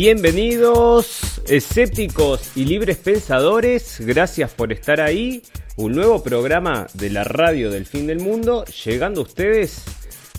Bienvenidos, escépticos y libres pensadores, gracias por estar ahí. Un nuevo programa de la radio del fin del mundo, llegando a ustedes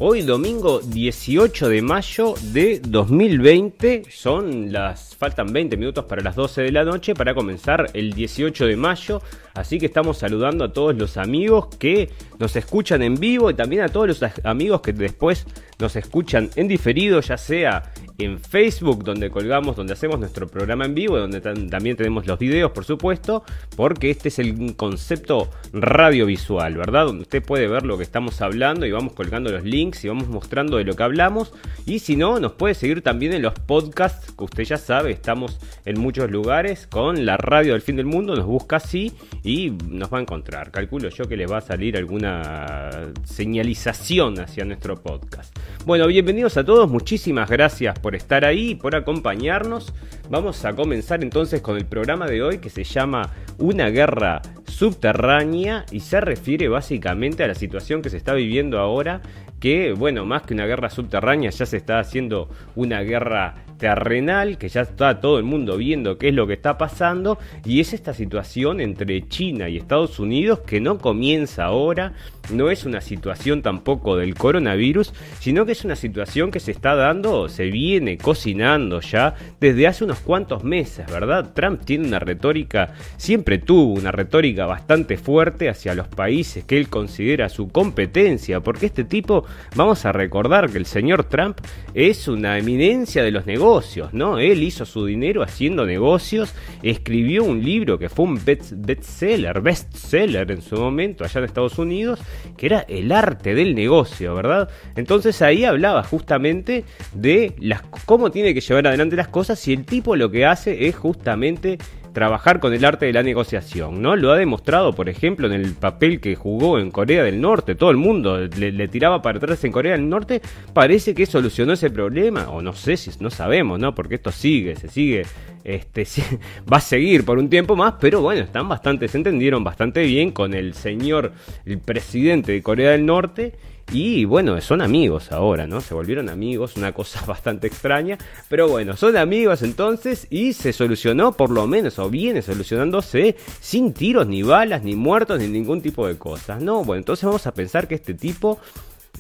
hoy domingo 18 de mayo de 2020. Son las, faltan 20 minutos para las 12 de la noche para comenzar el 18 de mayo. Así que estamos saludando a todos los amigos que nos escuchan en vivo y también a todos los amigos que después nos escuchan en diferido, ya sea en Facebook, donde colgamos, donde hacemos nuestro programa en vivo, donde también tenemos los videos, por supuesto, porque este es el concepto radiovisual, ¿verdad? Donde usted puede ver lo que estamos hablando y vamos colgando los links y vamos mostrando de lo que hablamos. Y si no, nos puede seguir también en los podcasts, que usted ya sabe, estamos en muchos lugares con la radio del fin del mundo, nos busca así y nos va a encontrar. Calculo yo que le va a salir alguna señalización hacia nuestro podcast. Bueno, bienvenidos a todos, muchísimas gracias por estar ahí y por acompañarnos. Vamos a comenzar entonces con el programa de hoy que se llama Una guerra subterránea y se refiere básicamente a la situación que se está viviendo ahora, que bueno, más que una guerra subterránea ya se está haciendo una guerra terrenal, que ya está todo el mundo viendo qué es lo que está pasando, y es esta situación entre China y Estados Unidos que no comienza ahora, no es una situación tampoco del coronavirus, sino que es una situación que se está dando, se viene cocinando ya desde hace unos cuantos meses, ¿verdad? Trump tiene una retórica, siempre tuvo una retórica bastante fuerte hacia los países que él considera su competencia, porque este tipo, vamos a recordar que el señor Trump es una eminencia de los negocios, ¿no? Él hizo su dinero haciendo negocios, escribió un libro que fue un bestseller, bestseller en su momento allá en Estados Unidos, que era el arte del negocio, ¿verdad? Entonces ahí hablaba justamente de las, cómo tiene que llevar adelante las cosas y el tipo lo que hace es justamente trabajar con el arte de la negociación, ¿no? Lo ha demostrado, por ejemplo, en el papel que jugó en Corea del Norte. Todo el mundo le, tiraba para atrás en Corea del Norte. Parece que solucionó ese problema, o no sé si no sabemos, ¿no? Porque esto sigue, se sigue, este, va a seguir por un tiempo más, pero bueno, están bastante, se entendieron bastante bien con el señor, el presidente de Corea del Norte y bueno, son amigos ahora, ¿no? Se volvieron amigos, una cosa bastante extraña. Pero bueno, son amigos entonces y se solucionó, por lo menos, o viene solucionándose sin tiros, ni balas, ni muertos, ni ningún tipo de cosas, ¿no? Bueno, entonces vamos a pensar que este tipo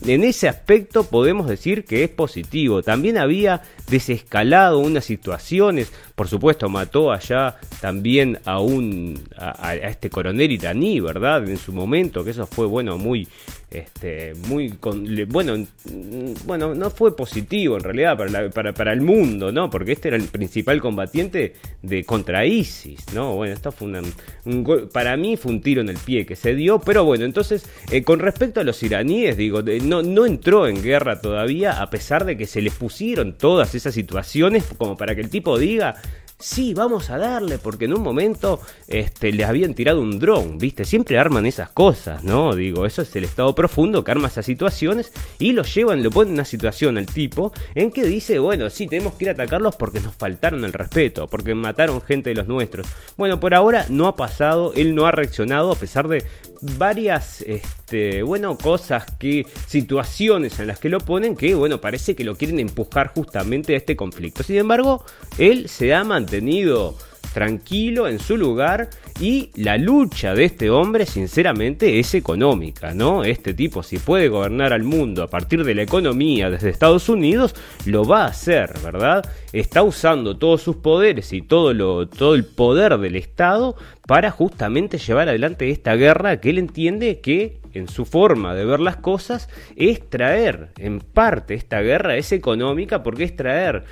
en ese aspecto podemos decir que es positivo. También había desescalado unas situaciones. Por supuesto, mató allá también a un a, este coronel iraní, ¿verdad? En su momento, que eso fue bueno, muy este muy bueno bueno no fue positivo en realidad para, para, para, el mundo no porque este era el principal combatiente de contra ISIS no bueno esto fue un para mí fue un tiro en el pie que se dio pero bueno entonces eh, con respecto a los iraníes digo no no entró en guerra todavía a pesar de que se les pusieron todas esas situaciones como para que el tipo diga sí, vamos a darle, porque en un momento este, le habían tirado un dron, ¿viste? Siempre arman esas cosas, ¿no? Digo, eso es el estado profundo que arma esas situaciones y lo llevan, lo ponen en una situación al tipo en que dice, bueno, sí, tenemos que ir a atacarlos porque nos faltaron el respeto, porque mataron gente de los nuestros. Bueno, por ahora no ha pasado, él no ha reaccionado a pesar de varias, este, bueno, cosas que, situaciones en las que lo ponen que, bueno, parece que lo quieren empujar justamente a este conflicto. Sin embargo, él se ha mantenido tranquilo en su lugar y la lucha de este hombre sinceramente es económica, ¿no? Este tipo si puede gobernar al mundo a partir de la economía desde Estados Unidos, lo va a hacer, ¿verdad? Está usando todos sus poderes y todo, todo el poder del Estado para justamente llevar adelante esta guerra que él entiende que en su forma de ver las cosas es traer, en parte esta guerra es económica porque es traer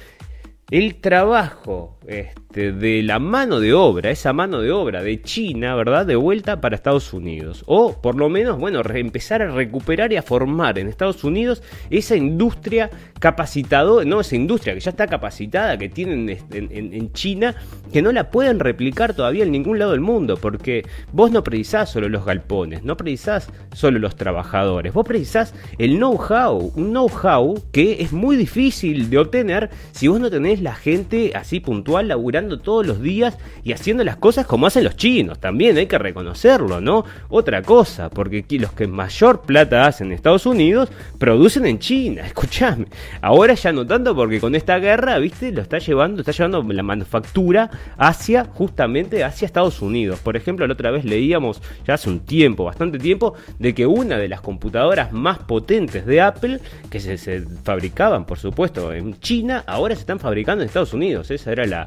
el trabajo este, de la mano de obra, esa mano de obra de China, ¿verdad? De vuelta para Estados Unidos. O por lo menos, bueno, empezar a recuperar y a formar en Estados Unidos esa industria capacitadora, no, esa industria que ya está capacitada, que tienen este, en, China, que no la pueden replicar todavía en ningún lado del mundo, porque vos no precisás solo los galpones, no precisás solo los trabajadores, vos precisás el know-how, un know-how que es muy difícil de obtener si vos no tenés la gente así puntual, laburando todos los días y haciendo las cosas como hacen los chinos. También hay que reconocerlo, ¿no? Otra cosa, porque los que mayor plata hacen en Estados Unidos producen en China. Escuchame. Ahora ya no tanto porque con esta guerra, viste, lo está llevando, está llevando la manufactura hacia, justamente hacia Estados Unidos. Por ejemplo, la otra vez leíamos, ya hace un tiempo, bastante tiempo, de que una de las computadoras más potentes de Apple, que se fabricaban, por supuesto, en China, ahora se están fabricando en Estados Unidos. Esa era la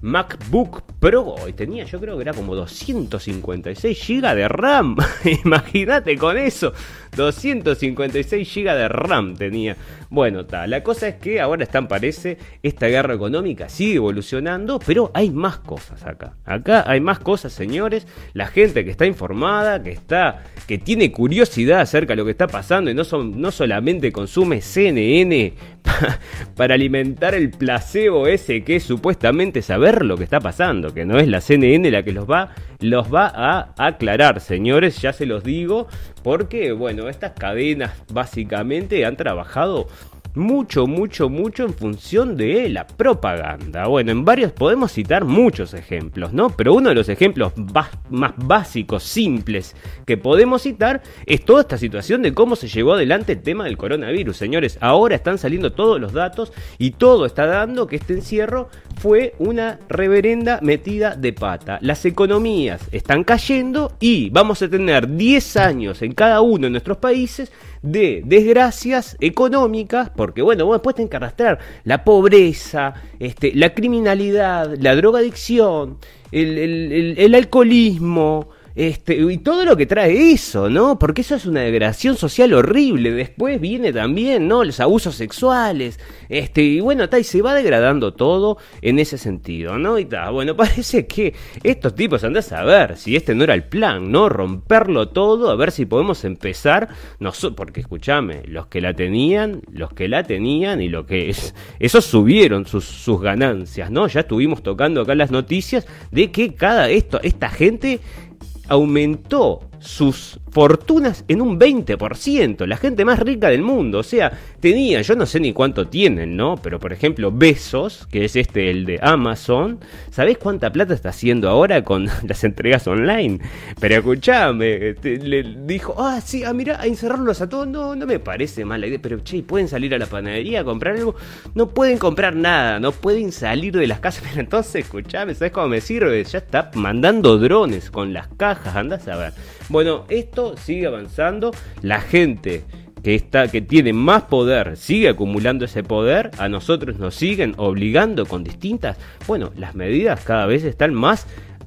MacBook Pro y tenía, yo creo que era como 256 GB de RAM. Imagínate con eso. 256 GB de RAM tenía. Bueno, tal. La cosa es que ahora están, parece, esta guerra económica sigue evolucionando, pero hay más cosas acá. Acá hay más cosas, señores. La gente que está informada, que está, que tiene curiosidad acerca de lo que está pasando y no, son, no solamente consume CNN para alimentar el placebo ese que es supuestamente saber lo que está pasando, que no es la CNN la que los va, los va a aclarar, señores, ya se los digo, porque bueno, estas cadenas básicamente han trabajado mucho, mucho, mucho en función de la propaganda. Bueno, en varios podemos citar muchos ejemplos, ¿no? Pero uno de los ejemplos más básicos, simples que podemos citar es toda esta situación de cómo se llevó adelante el tema del coronavirus. Señores, ahora están saliendo todos los datos y todo está dando que este encierro fue una reverenda metida de pata. Las economías están cayendo y vamos a tener 10 años en cada uno de nuestros países de desgracias económicas, porque bueno, después tienen que arrastrar la pobreza, este, la criminalidad, la drogadicción, el, el alcoholismo, este, y todo lo que trae eso, ¿no? Porque eso es una degradación social horrible. Después viene también, ¿no? Los abusos sexuales. Este, y bueno, está, y se va degradando todo en ese sentido, ¿no? Y está, bueno, parece que estos tipos andan a ver si este no era el plan, ¿no? Romperlo todo, a ver si podemos empezar. No, porque escúchame, los que la tenían, los que la tenían y lo que es. Esos subieron sus, sus ganancias, ¿no? Ya estuvimos tocando acá las noticias de que cada esto, esta gente aumentó sus fortunas en un 20%, la gente más rica del mundo, o sea, tenía, yo no sé ni cuánto tienen, ¿no? Pero por ejemplo, Besos, que es este el de Amazon, ¿sabés cuánta plata está haciendo ahora con las entregas online? Pero escuchame, este, le dijo, ah, sí, ah, mira, a encerrarlos a todos, no, no me parece mala idea, pero che, ¿pueden salir a la panadería a comprar algo? No pueden comprar nada, no pueden salir de las casas, pero entonces, escuchame, ¿sabes cómo me sirve? Ya está mandando drones con las cajas, andás a ver. Bueno, esto sigue avanzando. La gente que está que tiene más poder sigue acumulando ese poder, a nosotros nos siguen obligando con distintas, bueno, las medidas cada vez están más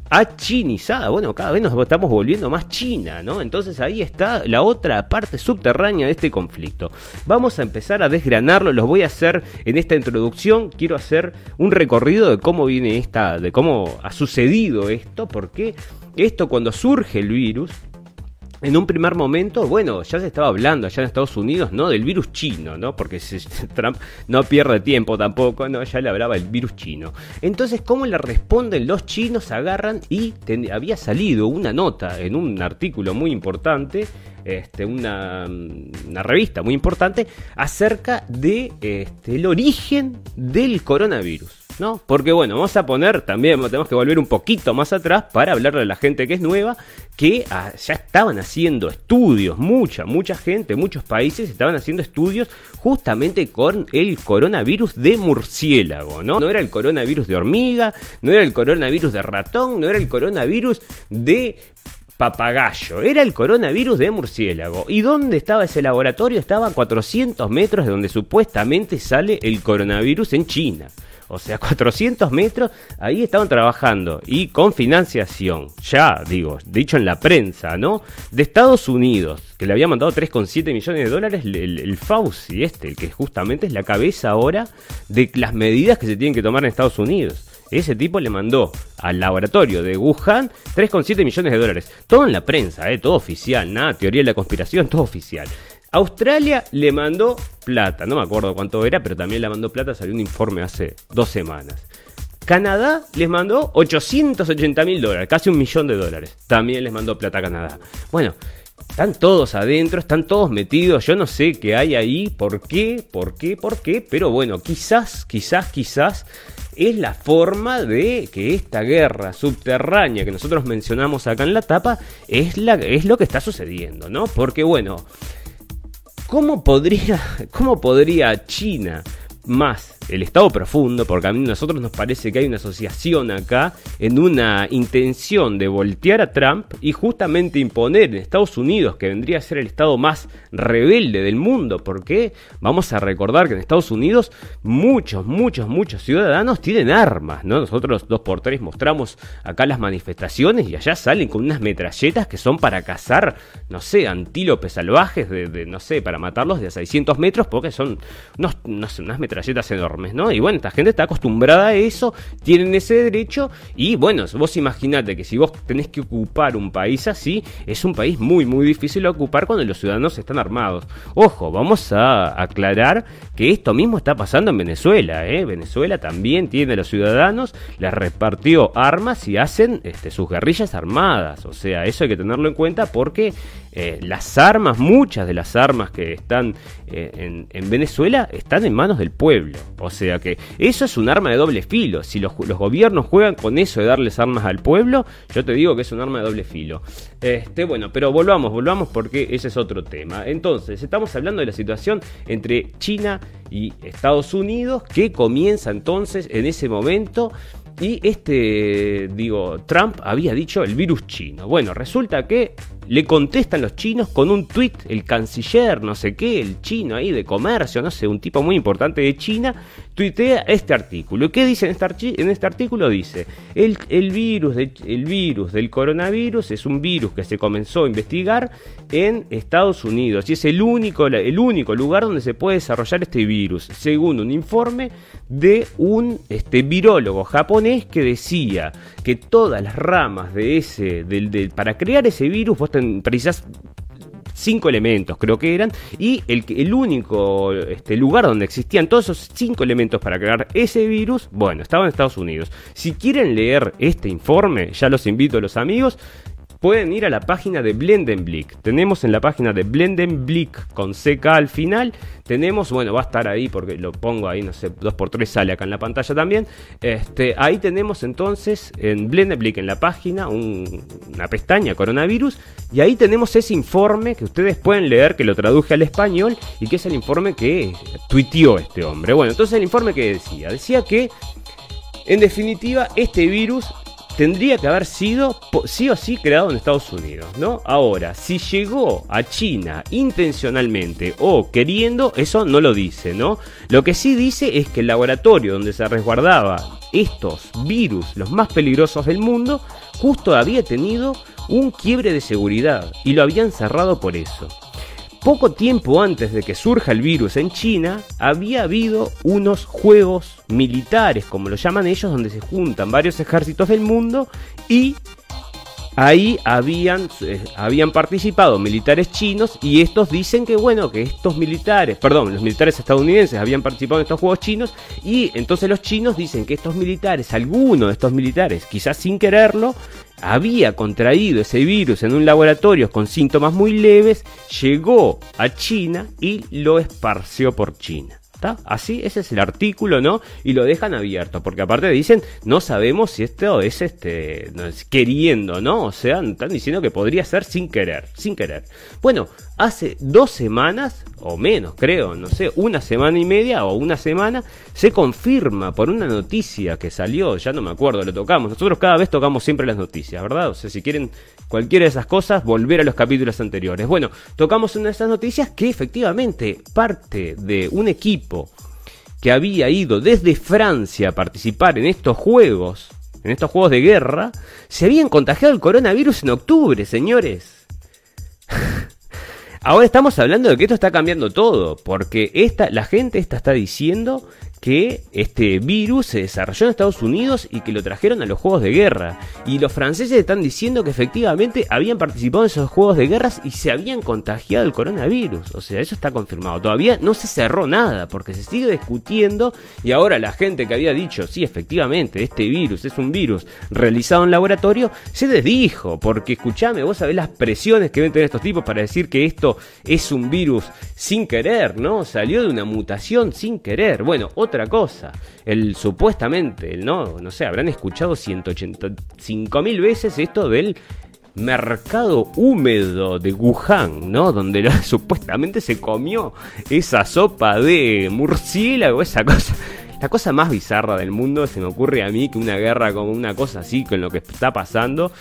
achinizadas, bueno, cada vez nos estamos volviendo más China, ¿no? Entonces ahí está la otra parte subterránea de este conflicto. Vamos a empezar a desgranarlo, los voy a hacer en esta introducción, quiero hacer un recorrido de cómo viene esta, de cómo ha sucedido esto, porque esto cuando surge el virus, en un primer momento, bueno, ya se estaba hablando allá en Estados Unidos, ¿no? Del virus chino, ¿no? Porque Trump no pierde tiempo tampoco, ¿no? Ya le hablaba el virus chino. Entonces, ¿cómo le responden los chinos? Agarran y había salido una nota en un artículo muy importante este, una, una, revista muy importante acerca de este, origen del coronavirus. ¿No? Porque bueno, vamos a poner también, tenemos que volver un poquito más atrás para hablar de la gente que es nueva, que ah, ya estaban haciendo estudios, mucha, mucha gente, muchos países estaban haciendo estudios justamente con el coronavirus de murciélago, ¿no? No era el coronavirus de hormiga, no era el coronavirus de ratón, no era el coronavirus de papagayo. Era el coronavirus de murciélago. ¿Y dónde estaba ese laboratorio? Estaba a 400 metros de donde supuestamente sale el coronavirus en China. O sea, 400 metros, ahí estaban trabajando y con financiación, ya digo, dicho en la prensa, ¿no? De Estados Unidos, que le había mandado 3,7 millones de dólares, el, Fauci este, el que justamente es la cabeza ahora de las medidas que se tienen que tomar en Estados Unidos. Ese tipo le mandó al laboratorio de Wuhan 3,7 millones de dólares. Todo en la prensa, ¿eh? todo oficial, nada, teoría de la conspiración, todo oficial. Australia le mandó plata, no me acuerdo cuánto era, pero también le mandó plata, salió un informe hace dos semanas. Canadá les mandó 880 mil dólares, casi un millón de dólares. También les mandó plata a Canadá. Bueno, están todos adentro, están todos metidos. Yo no sé qué hay ahí, por qué, por qué, por qué. Pero bueno, quizás, quizás, quizás es la forma de que esta guerra subterránea que nosotros mencionamos acá en la tapa es, la, es lo que está sucediendo, ¿no? Porque bueno, ¿cómo podría, cómo podría China más el Estado profundo, porque a mí nosotros nos parece que hay una asociación acá en una intención de voltear a Trump y justamente imponer en Estados Unidos, que vendría a ser el Estado más rebelde del mundo, porque vamos a recordar que en Estados Unidos muchos, muchos, muchos ciudadanos tienen armas, ¿no? Nosotros dos por tres mostramos acá las manifestaciones y allá salen con unas metralletas que son para cazar, no sé, antílopes salvajes, de, no sé, para matarlos de a 600 metros, porque son unos, unas metralletas enormes. ¿No? Y bueno, esta gente está acostumbrada a eso, tienen ese derecho y bueno, vos imaginate que si vos tenés que ocupar un país así, es un país muy, muy difícil de ocupar cuando los ciudadanos están armados. Ojo, vamos a aclarar que esto mismo está pasando en Venezuela, ¿eh? Venezuela también tiene a los ciudadanos, les repartió armas y hacen este, sus guerrillas armadas, o sea, eso hay que tenerlo en cuenta porque eh, las armas, muchas de las armas que están eh, en, Venezuela están en manos del pueblo. O sea que eso es un arma de doble filo. Si los, gobiernos juegan con eso de darles armas al pueblo, yo te digo que es un arma de doble filo. Este, bueno, pero volvamos, volvamos porque ese es otro tema. Entonces, estamos hablando de la situación entre China y Estados Unidos que comienza entonces en ese momento y este, digo, Trump había dicho el virus chino. Bueno, resulta que le contestan los chinos con un tweet, el canciller, no sé qué, el chino ahí de comercio, no sé, un tipo muy importante de China, tuitea este artículo. ¿Y qué dice en este, este artículo? Dice, el, el, virus el virus del coronavirus es un virus que se comenzó a investigar en Estados Unidos y es el único, el único lugar donde se puede desarrollar este virus, según un informe de un este, virólogo japonés que decía que todas las ramas de ese, para crear ese virus, vos precisás cinco elementos, creo que eran, y el, el único este, lugar donde existían todos esos cinco elementos para crear ese virus, bueno, estaba en Estados Unidos. Si quieren leer este informe, ya los invito a los amigos, pueden ir a la página de Blendenblick. Tenemos en la página de Blendenblick con CK al final. Tenemos, bueno, va a estar ahí porque lo pongo ahí, no sé, 2x3 sale acá en la pantalla también. Este, ahí tenemos entonces en Blendenblick en la página una pestaña coronavirus y ahí tenemos ese informe que ustedes pueden leer, que lo traduje al español y que es el informe que tuiteó este hombre. Bueno, entonces el informe que decía, decía que en definitiva, este virus tendría que haber sido sí o sí creado en Estados Unidos, ¿no? Ahora, si llegó a China intencionalmente o queriendo, eso no lo dice, ¿no? Lo que sí dice es que el laboratorio donde se resguardaba estos virus, los más peligrosos del mundo, justo había tenido un quiebre de seguridad y lo habían cerrado por eso. Poco tiempo antes de que surja el virus en China, había habido unos juegos militares, como lo llaman ellos, donde se juntan varios ejércitos del mundo y ahí habían, eh, habían participado militares chinos y estos dicen que bueno, que estos militares, perdón, los militares estadounidenses habían participado en estos juegos chinos y entonces los chinos dicen que estos militares, algunos de estos militares, quizás sin quererlo, había contraído ese virus en un laboratorio con síntomas muy leves, llegó a China y lo esparció por China. Así, ese es el artículo, ¿no? Y lo dejan abierto, porque aparte dicen, no sabemos si esto es este, queriendo, ¿no? O sea, están diciendo que podría ser sin querer, sin querer. Bueno, hace dos semanas, o menos creo, no sé, una semana y media o una semana, se confirma por una noticia que salió, ya no me acuerdo, lo tocamos. Nosotros cada vez tocamos siempre las noticias, ¿verdad? O sea, si quieren cualquiera de esas cosas, volver a los capítulos anteriores. Bueno, tocamos una de esas noticias que efectivamente parte de un equipo que había ido desde Francia a participar en estos juegos, en estos juegos de guerra, se habían contagiado el coronavirus en octubre, señores. Ahora estamos hablando de que esto está cambiando todo, porque esta, la gente esta está diciendo que este virus se desarrolló en Estados Unidos y que lo trajeron a los juegos de guerra. Y los franceses están diciendo que efectivamente habían participado en esos juegos de guerras y se habían contagiado el coronavirus. O sea, eso está confirmado. Todavía no se cerró nada porque se sigue discutiendo y ahora la gente que había dicho, sí, efectivamente, este virus es un virus realizado en laboratorio, se desdijo. Porque escúchame, vos sabés las presiones que ven tener estos tipos para decir que esto es un virus sin querer, ¿no? Salió de una mutación sin querer. Bueno, otra cosa. El supuestamente, no, no sé, habrán escuchado 185 mil veces esto del mercado húmedo de Wuhan, ¿no? Donde supuestamente se comió esa sopa de murciélago, esa cosa la cosa más bizarra del mundo se me ocurre a mí que una guerra como una cosa así con lo que está pasando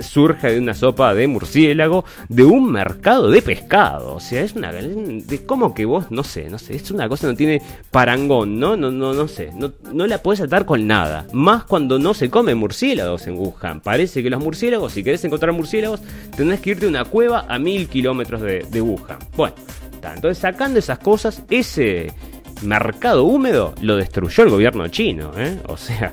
surge de una sopa de murciélago de un mercado de pescado. O sea, es una de cómo que vos no sé, no sé, es una cosa que no tiene parangón, ¿no? No no no sé, no, la puedes atar con nada. Más cuando no se come murciélagos en Wuhan. Parece que los murciélagos, si querés encontrar murciélagos, tenés que irte a una cueva a mil kilómetros de, de Wuhan. Bueno, entonces sacando esas cosas, ese mercado húmedo lo destruyó el gobierno chino, ¿eh? O sea,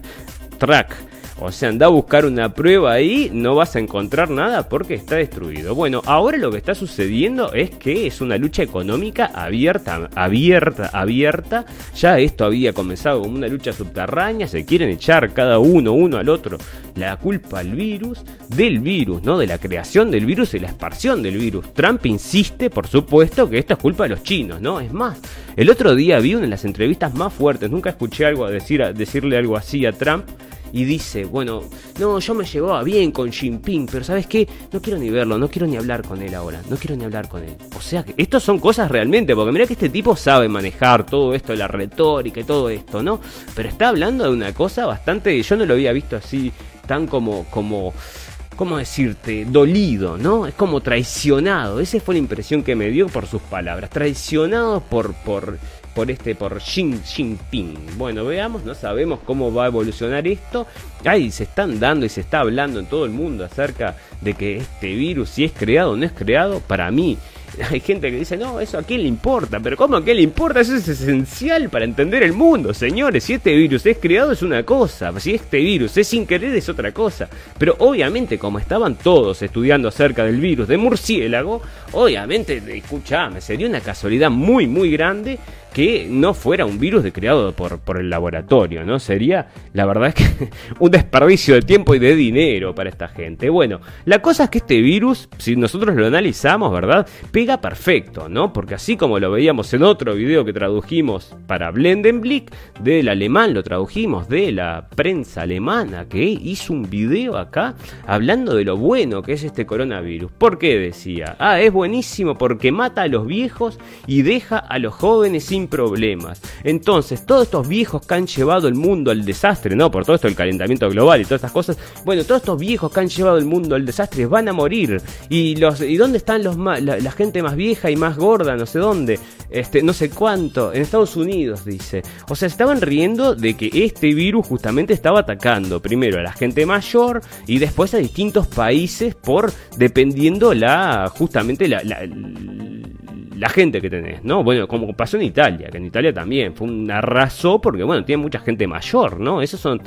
track o sea, anda a buscar una prueba ahí, no vas a encontrar nada porque está destruido. Bueno, ahora lo que está sucediendo es que es una lucha económica abierta, abierta, abierta. Ya esto había comenzado como una lucha subterránea, se quieren echar cada uno, uno al otro, la culpa al virus, del virus, ¿no? De la creación del virus y la expansión del virus. Trump insiste, por supuesto, que esto es culpa de los chinos, ¿no? Es más, el otro día vi una de las entrevistas más fuertes, nunca escuché algo a decir, a decirle algo así a Trump y dice, bueno, no, yo me llevaba bien con Jinping, pero ¿sabes qué? No quiero ni verlo, no quiero ni hablar con él ahora, no quiero ni hablar con él. O sea que estos son cosas realmente, porque mira que este tipo sabe manejar todo esto, la retórica y todo esto, ¿no? Pero está hablando de una cosa bastante, yo no lo había visto así, tan como, como, ¿cómo decirte? Dolido, ¿no? Es como traicionado. Esa fue la impresión que me dio por sus palabras. Traicionado por, por por este, por Xi Jinping. Bueno, veamos, no sabemos cómo va a evolucionar esto. Ahí se están dando y se está hablando en todo el mundo acerca de que este virus, si es creado o no es creado, para mí hay gente que dice, no, eso a quién le importa, pero ¿cómo a quién le importa? Eso es esencial para entender el mundo, señores. Si este virus es creado es una cosa, si este virus es sin querer es otra cosa. Pero obviamente, como estaban todos estudiando acerca del virus de murciélago, obviamente, escuchame, sería una casualidad muy, muy grande que no fuera un virus de creado por, por el laboratorio, ¿no? Sería, la verdad es que, un desperdicio de tiempo y de dinero para esta gente. Bueno, la cosa es que este virus, si nosotros lo analizamos, ¿verdad? Pega perfecto, ¿no? Porque así como lo veíamos en otro video que tradujimos para Blendenblick, del alemán lo tradujimos, de la prensa alemana, que hizo un video acá hablando de lo bueno que es este coronavirus. ¿Por qué decía? Ah, es buenísimo porque mata a los viejos y deja a los jóvenes sin problemas. Entonces, todos estos viejos que han llevado el mundo al desastre, ¿no? Por todo esto el calentamiento global y todas estas cosas. Bueno, todos estos viejos que han llevado el mundo al desastre van a morir. ¿Y, los, y dónde están los la, gente más vieja y más gorda? No sé dónde. Este, no sé cuánto. En Estados Unidos, dice. O sea, estaban riendo de que este virus justamente estaba atacando primero a la gente mayor y después a distintos países por dependiendo la justamente la, la la gente que tenés, ¿no? Bueno, como pasó en Italia, que en Italia también fue un arrasó porque, bueno, tiene mucha gente mayor, ¿no? Esas son,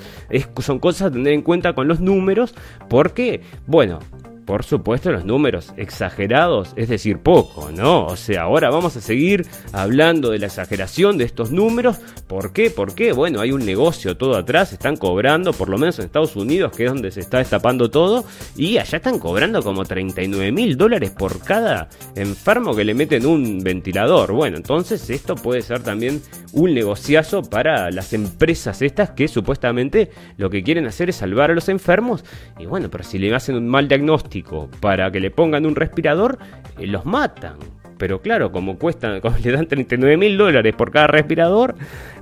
son cosas a tener en cuenta con los números, porque, bueno, por supuesto, los números exagerados, es decir, poco, ¿no? O sea, ahora vamos a seguir hablando de la exageración de estos números. ¿Por qué? ¿Por qué? Bueno, hay un negocio todo atrás, están cobrando, por lo menos en Estados Unidos, que es donde se está destapando todo, y allá están cobrando como 39 mil dólares por cada enfermo que le meten un ventilador. Bueno, entonces esto puede ser también un negociazo para las empresas estas que supuestamente lo que quieren hacer es salvar a los enfermos. Y bueno, pero si le hacen un mal diagnóstico, para que le pongan un respirador, eh, los matan. Pero claro, como cuestan, como le dan 39 mil dólares por cada respirador,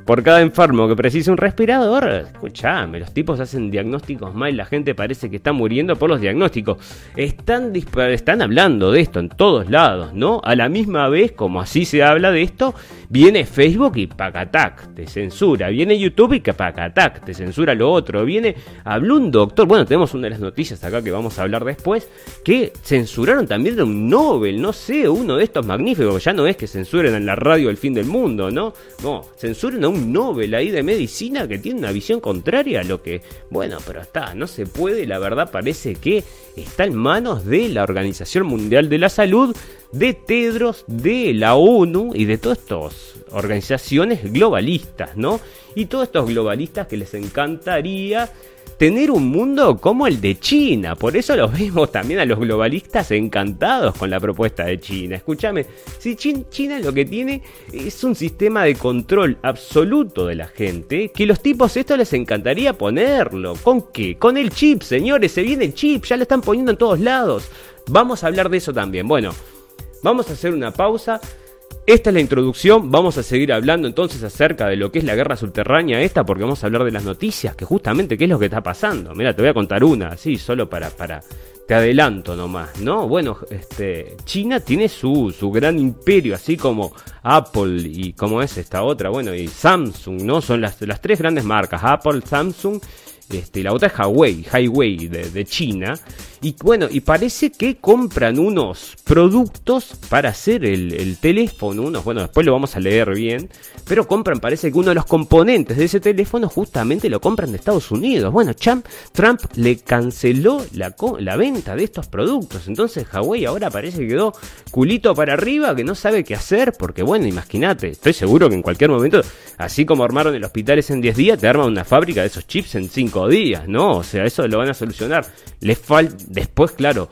por cada enfermo que precise un respirador, escuchame, los tipos hacen diagnósticos mal, la gente parece que está muriendo por los diagnósticos. Están, están hablando de esto en todos lados, ¿no? A la misma vez, como así se habla de esto, viene Facebook y pacatac, te censura. Viene YouTube y pacatac, te censura lo otro. Viene, habló un doctor, bueno, tenemos una de las noticias acá que vamos a hablar después, que censuraron también de un Nobel, no sé, uno de estos magníficos, ya no es que censuren en la radio el fin del mundo, ¿no? No, censuren a un Nobel ahí de medicina que tiene una visión contraria a lo que, bueno, pero está, no se puede, la verdad parece que está en manos de la Organización Mundial de la Salud, de Tedros, de la ONU y de todas estas organizaciones globalistas, ¿no? Y todos estos globalistas que les encantaría tener un mundo como el de China. Por eso los vemos también a los globalistas encantados con la propuesta de China. Escúchame, si China lo que tiene es un sistema de control absoluto de la gente, que los tipos esto les encantaría ponerlo. ¿Con qué? Con el chip, señores, se viene el chip, ya lo están poniendo en todos lados. Vamos a hablar de eso también. Bueno, vamos a hacer una pausa. Esta es la introducción, vamos a seguir hablando entonces acerca de lo que es la guerra subterránea esta, porque vamos a hablar de las noticias, que justamente qué es lo que está pasando. Mira, te voy a contar una, así, solo para, para, te adelanto nomás, ¿no? Bueno, este, China tiene su, su gran imperio, así como Apple y como es esta otra, bueno, y Samsung, ¿no? Son las, las tres grandes marcas, Apple, Samsung este, la otra es Huawei, Highway de, China. Y bueno, y parece que compran unos productos para hacer el, teléfono, unos, bueno, después lo vamos a leer bien, pero compran, parece que uno de los componentes de ese teléfono justamente lo compran de Estados Unidos. Bueno, Trump, le canceló la, la venta de estos productos, entonces Huawei ahora parece que quedó culito para arriba, que no sabe qué hacer, porque bueno, imagínate, estoy seguro que en cualquier momento, así como armaron el hospital en 10 días, te arman una fábrica de esos chips en 5 días, ¿no? O sea, eso lo van a solucionar. Les falta, después, claro,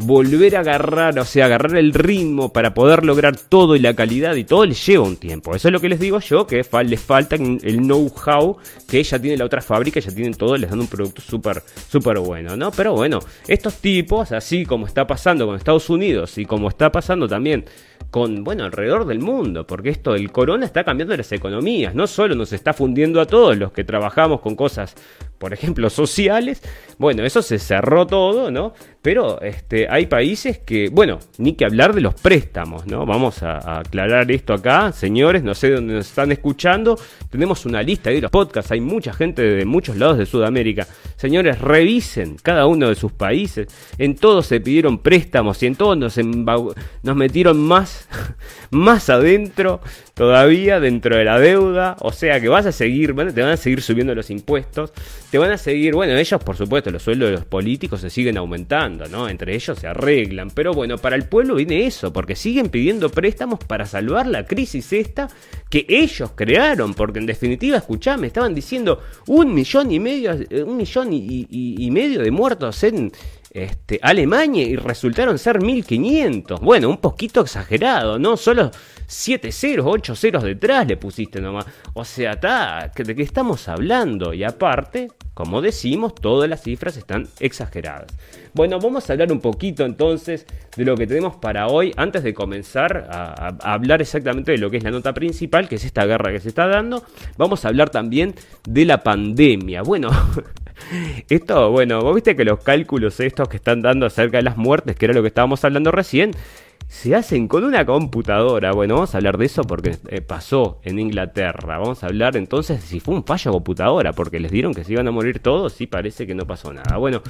volver a agarrar, o sea, agarrar el ritmo para poder lograr todo y la calidad y todo les lleva un tiempo. Eso es lo que les digo yo, que les falta el know-how que ya tiene la otra fábrica, ya tienen todo, les dan un producto súper, súper bueno, ¿no? Pero bueno, estos tipos, así como está pasando con Estados Unidos y como está pasando también con, bueno, alrededor del mundo, porque esto, el corona está cambiando las economías, no solo nos está fundiendo a todos los que trabajamos con cosas, por ejemplo, sociales, bueno, eso se cerró todo, ¿no? Pero este, hay países que, bueno, ni que hablar de los préstamos, ¿no? Vamos a, aclarar esto acá, señores, no sé dónde nos están escuchando, tenemos una lista de los podcasts, hay mucha gente de muchos lados de Sudamérica. Señores, revisen cada uno de sus países, en todos se pidieron préstamos y en todos nos, nos metieron más, más adentro todavía dentro de la deuda, o sea que vas a seguir, te van a seguir subiendo los impuestos, te van a seguir, bueno, ellos por supuesto, los sueldos de los políticos se siguen aumentando, Entre ellos se arreglan, pero bueno, para el pueblo viene eso, porque siguen pidiendo préstamos para salvar la crisis esta que ellos crearon, porque en definitiva, escuchame, estaban diciendo un millón y medio, eh, un millón y medio de muertos en este, Alemania y resultaron ser 1500. Bueno, un poquito exagerado, ¿no? Solo 7 ceros, 8 ceros detrás le pusiste nomás. O sea, ¿de qué estamos hablando? Y aparte, como decimos, todas las cifras están exageradas. Bueno, vamos a hablar un poquito entonces de lo que tenemos para hoy antes de comenzar a, hablar exactamente de lo que es la nota principal, que es esta guerra que se está dando. Vamos a hablar también de la pandemia. Bueno, Esto, bueno, vos viste que los cálculos estos que están dando acerca de las muertes, que era lo que estábamos hablando recién, se hacen con una computadora. Bueno, vamos a hablar de eso porque eh, pasó en Inglaterra. Vamos a hablar entonces si fue un fallo de computadora, porque les dieron que se iban a morir todos y parece que no pasó nada. Bueno,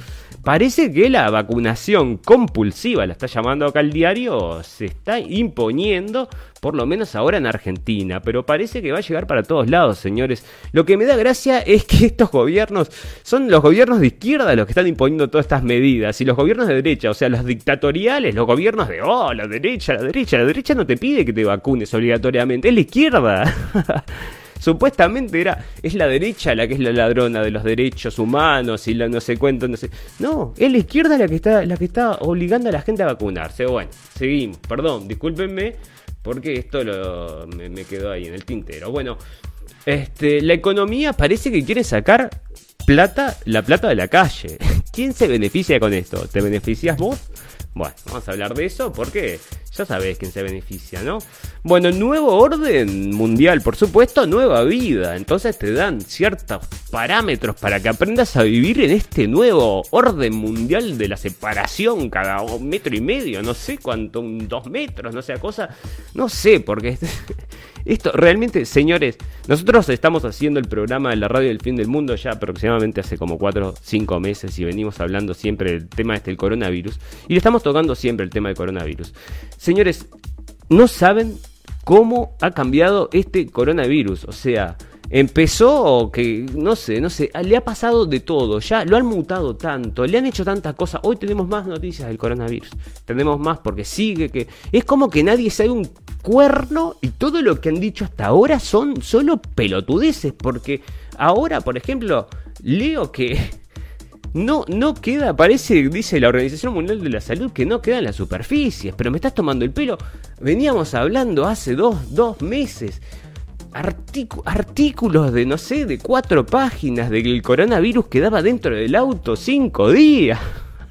parece que la vacunación compulsiva, la está llamando acá el diario, se está imponiendo por lo menos ahora en Argentina, pero parece que va a llegar para todos lados, señores. Lo que me da gracia es que estos gobiernos son los gobiernos de izquierda los que están imponiendo todas estas medidas y los gobiernos de derecha, o sea, los dictatoriales, los gobiernos de, oh, la derecha, la derecha, la derecha no te pide que te vacunes obligatoriamente, es la izquierda. supuestamente era es la derecha la que es la ladrona de los derechos humanos y la no sé cuánto no sé no es la izquierda la que está la que está obligando a la gente a vacunarse bueno seguimos perdón discúlpenme porque esto lo, me, quedó ahí en el tintero. Bueno, este, la economía parece que quiere sacar plata, la plata de la calle. ¿Quién se beneficia con esto? ¿Te beneficias vos? Bueno, vamos a hablar de eso porque ya sabés quién se beneficia, ¿no? Bueno, nuevo orden mundial, por supuesto, nueva vida. Entonces te dan ciertos parámetros para que aprendas a vivir en este nuevo orden mundial de la separación cada metro y medio, no sé cuánto, dos metros, no sé, cosa, no sé, porque esto realmente, señores, nosotros estamos haciendo el programa de la radio del fin del mundo ya aproximadamente hace como cuatro o 5 meses y venimos hablando siempre del tema este del coronavirus y le estamos tocando siempre el tema del coronavirus. Señores, no saben cómo ha cambiado este coronavirus. O sea, empezó que, no sé, no sé, le ha pasado de todo. Ya lo han mutado tanto, le han hecho tantas cosas. Hoy tenemos más noticias del coronavirus. Tenemos más porque sigue que... Es como que nadie sabe un cuerno y todo lo que han dicho hasta ahora son solo pelotudeces. Porque ahora, por ejemplo, leo que no, no queda, parece, dice la Organización Mundial de la Salud, que no queda en las superficies, pero me estás tomando el pelo. Veníamos hablando hace dos, dos meses. artículos de, no sé, de cuatro páginas de que el coronavirus quedaba dentro del auto cinco días.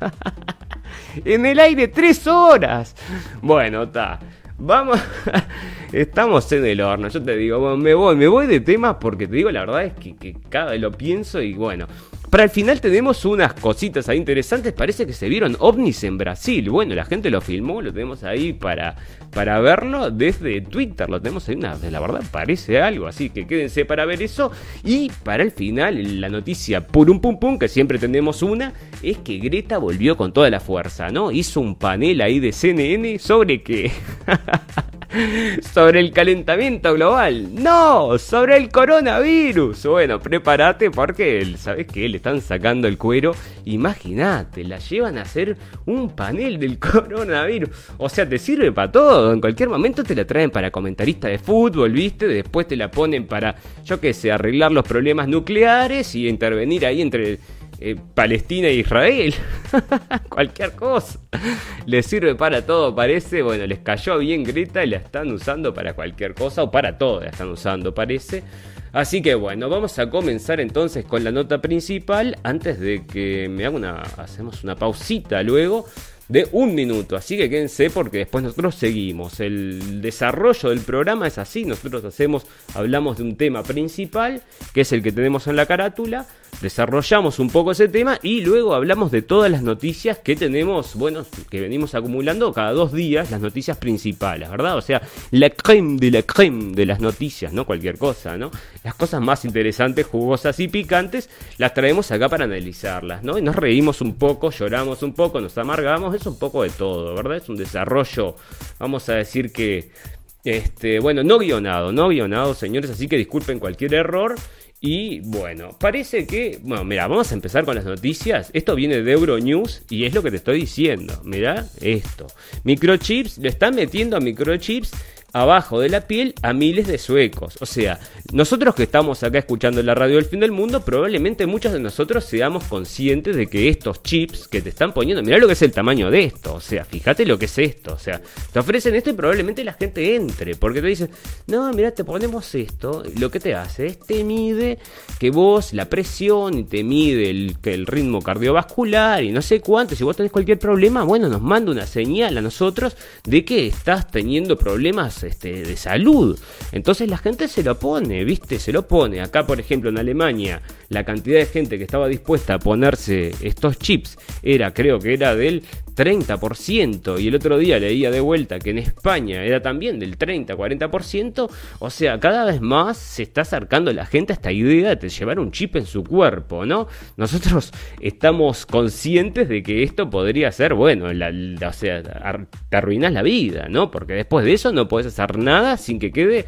en el aire tres horas. Bueno, está. Vamos, estamos en el horno. Yo te digo, me voy, me voy de temas porque te digo la verdad es que, que cada vez lo pienso y bueno, para el final tenemos unas cositas ahí interesantes. Parece que se vieron ovnis en Brasil. Bueno, la gente lo filmó, lo tenemos ahí para, para verlo desde Twitter. Lo tenemos ahí, una, la verdad parece algo. Así que quédense para ver eso. Y para el final, la noticia purum pum pum, que siempre tenemos una, es que Greta volvió con toda la fuerza, ¿no? Hizo un panel ahí de CNN sobre que... sobre el calentamiento global. No, sobre el coronavirus. Bueno, prepárate porque, ¿sabes qué? Le están sacando el cuero. Imagínate, la llevan a hacer un panel del coronavirus. O sea, te sirve para todo. En cualquier momento te la traen para comentarista de fútbol, ¿viste? Después te la ponen para, yo qué sé, arreglar los problemas nucleares y intervenir ahí entre eh, Palestina e Israel. Cualquier cosa. Les sirve para todo, parece. Bueno, les cayó bien Greta y la están usando para cualquier cosa o para todo la están usando, parece. Así que bueno, vamos a comenzar entonces con la nota principal. Antes de que me haga una. Hacemos una pausita luego de un minuto. Así que quédense porque después nosotros seguimos. El desarrollo del programa es así. Nosotros hacemos, hablamos de un tema principal, que es el que tenemos en la carátula. Desarrollamos un poco ese tema y luego hablamos de todas las noticias que tenemos, bueno, que venimos acumulando cada dos días, las noticias principales, ¿verdad? O sea, la creme de la creme de las noticias, no cualquier cosa, ¿no? Las cosas más interesantes, jugosas y picantes, las traemos acá para analizarlas, ¿no? Y nos reímos un poco, lloramos un poco, nos amargamos, un poco de todo, ¿verdad? Es un desarrollo, vamos a decir que, este, bueno, no guionado, no guionado, señores, así que disculpen cualquier error. Y bueno, parece que, bueno, mira, vamos a empezar con las noticias. Esto viene de Euronews y es lo que te estoy diciendo. Mira esto. Microchips, le están metiendo a microchips abajo de la piel a miles de suecos. O sea, nosotros que estamos acá escuchando la radio del fin del mundo, probablemente muchos de nosotros seamos conscientes de que estos chips que te están poniendo, mirá lo que es el tamaño de esto, o sea, fíjate lo que es esto, o sea, te ofrecen esto y probablemente la gente entre, porque te dicen, no, mira, te ponemos esto, lo que te hace es te mide que vos la presión y te mide el, el ritmo cardiovascular y no sé cuánto, si vos tenés cualquier problema, bueno, nos manda una señal a nosotros de que estás teniendo problemas este, de salud. Entonces la gente se lo pone, ¿viste? Se lo pone. Acá, por ejemplo, en Alemania, la cantidad de gente que estaba dispuesta a ponerse estos chips era, creo que era del 30%. Y el otro día leía de vuelta que en España era también del 30-40%. O sea, cada vez más se está acercando la gente a esta idea de llevar un chip en su cuerpo, ¿no? Nosotros estamos conscientes de que esto podría ser, bueno, o sea, te arruinas la vida, ¿no? Porque después de eso no puedes hacer nada sin que quede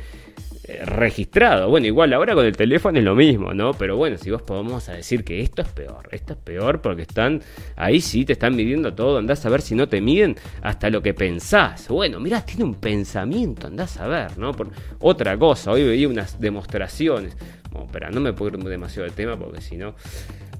registrado. Bueno, igual ahora con el teléfono es lo mismo, ¿no? Pero bueno, si vos podemos decir que esto es peor, esto es peor porque están ahí sí te están midiendo todo, andás a ver si no te miden hasta lo que pensás. Bueno, mirá, tiene un pensamiento, andás a ver, ¿no? Por otra cosa, hoy veía unas demostraciones. Bueno, espera, no me puedo ir demasiado de tema porque si no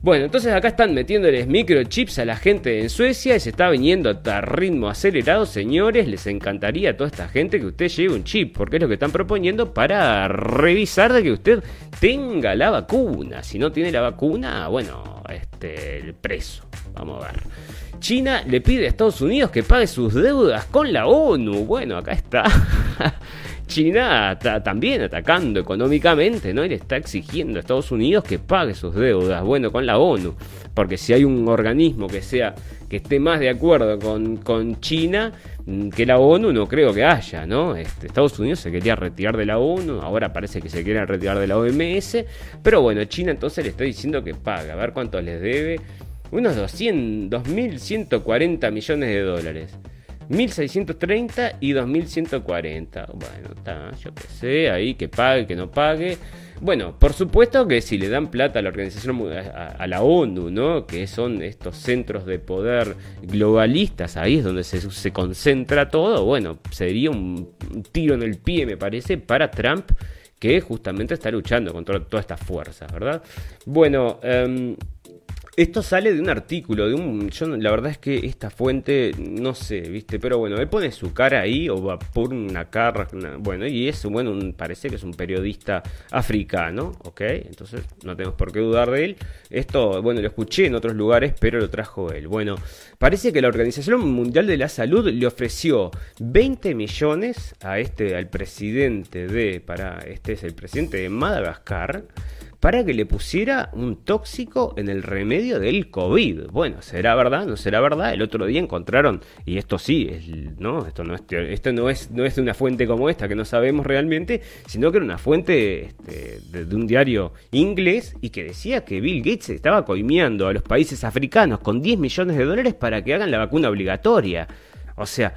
bueno, entonces acá están metiéndoles microchips a la gente en Suecia y se está viniendo a ritmo acelerado. Señores, les encantaría a toda esta gente que usted lleve un chip, porque es lo que están proponiendo para revisar de que usted tenga la vacuna. Si no tiene la vacuna, bueno, este, el preso. Vamos a ver. China le pide a Estados Unidos que pague sus deudas con la ONU. Bueno, acá está. China está también atacando económicamente, ¿no? Y le está exigiendo a Estados Unidos que pague sus deudas, bueno, con la ONU, porque si hay un organismo que sea que esté más de acuerdo con, con China mm, que la ONU, no creo que haya, ¿no? Este, Estados Unidos se quería retirar de la ONU, ahora parece que se quiere retirar de la OMS, pero bueno, China entonces le está diciendo que pague, a ver cuánto les debe, unos 200, 2.140 millones de dólares. 1630 y 2140. Bueno, está, yo qué sé, ahí que pague, que no pague. Bueno, por supuesto que si le dan plata a la organización, a, la ONU, ¿no? Que son estos centros de poder globalistas, ahí es donde se, se concentra todo. Bueno, sería un, tiro en el pie, me parece, para Trump, que justamente está luchando contra todas estas fuerzas, ¿verdad? Bueno, um, Esto sale de un artículo, de un. La verdad es que esta fuente, no sé, viste, pero bueno, él pone su cara ahí o va por una cara. bueno, y es, bueno, parece que es un periodista africano, ¿ok? Entonces no tenemos por qué dudar de él. Esto, bueno, lo escuché en otros lugares, pero lo trajo él. Bueno, parece que la Organización Mundial de la Salud le ofreció 20 millones a este, al presidente de. Para, este es el presidente de Madagascar para que le pusiera un tóxico en el remedio del COVID. Bueno, ¿será verdad? ¿No será verdad? El otro día encontraron, y esto sí, es, no, esto no es, esto no es, no es de una fuente como esta que no sabemos realmente, sino que era una fuente este, de, un diario inglés y que decía que Bill Gates estaba coimeando a los países africanos con 10 millones de dólares para que hagan la vacuna obligatoria. O sea,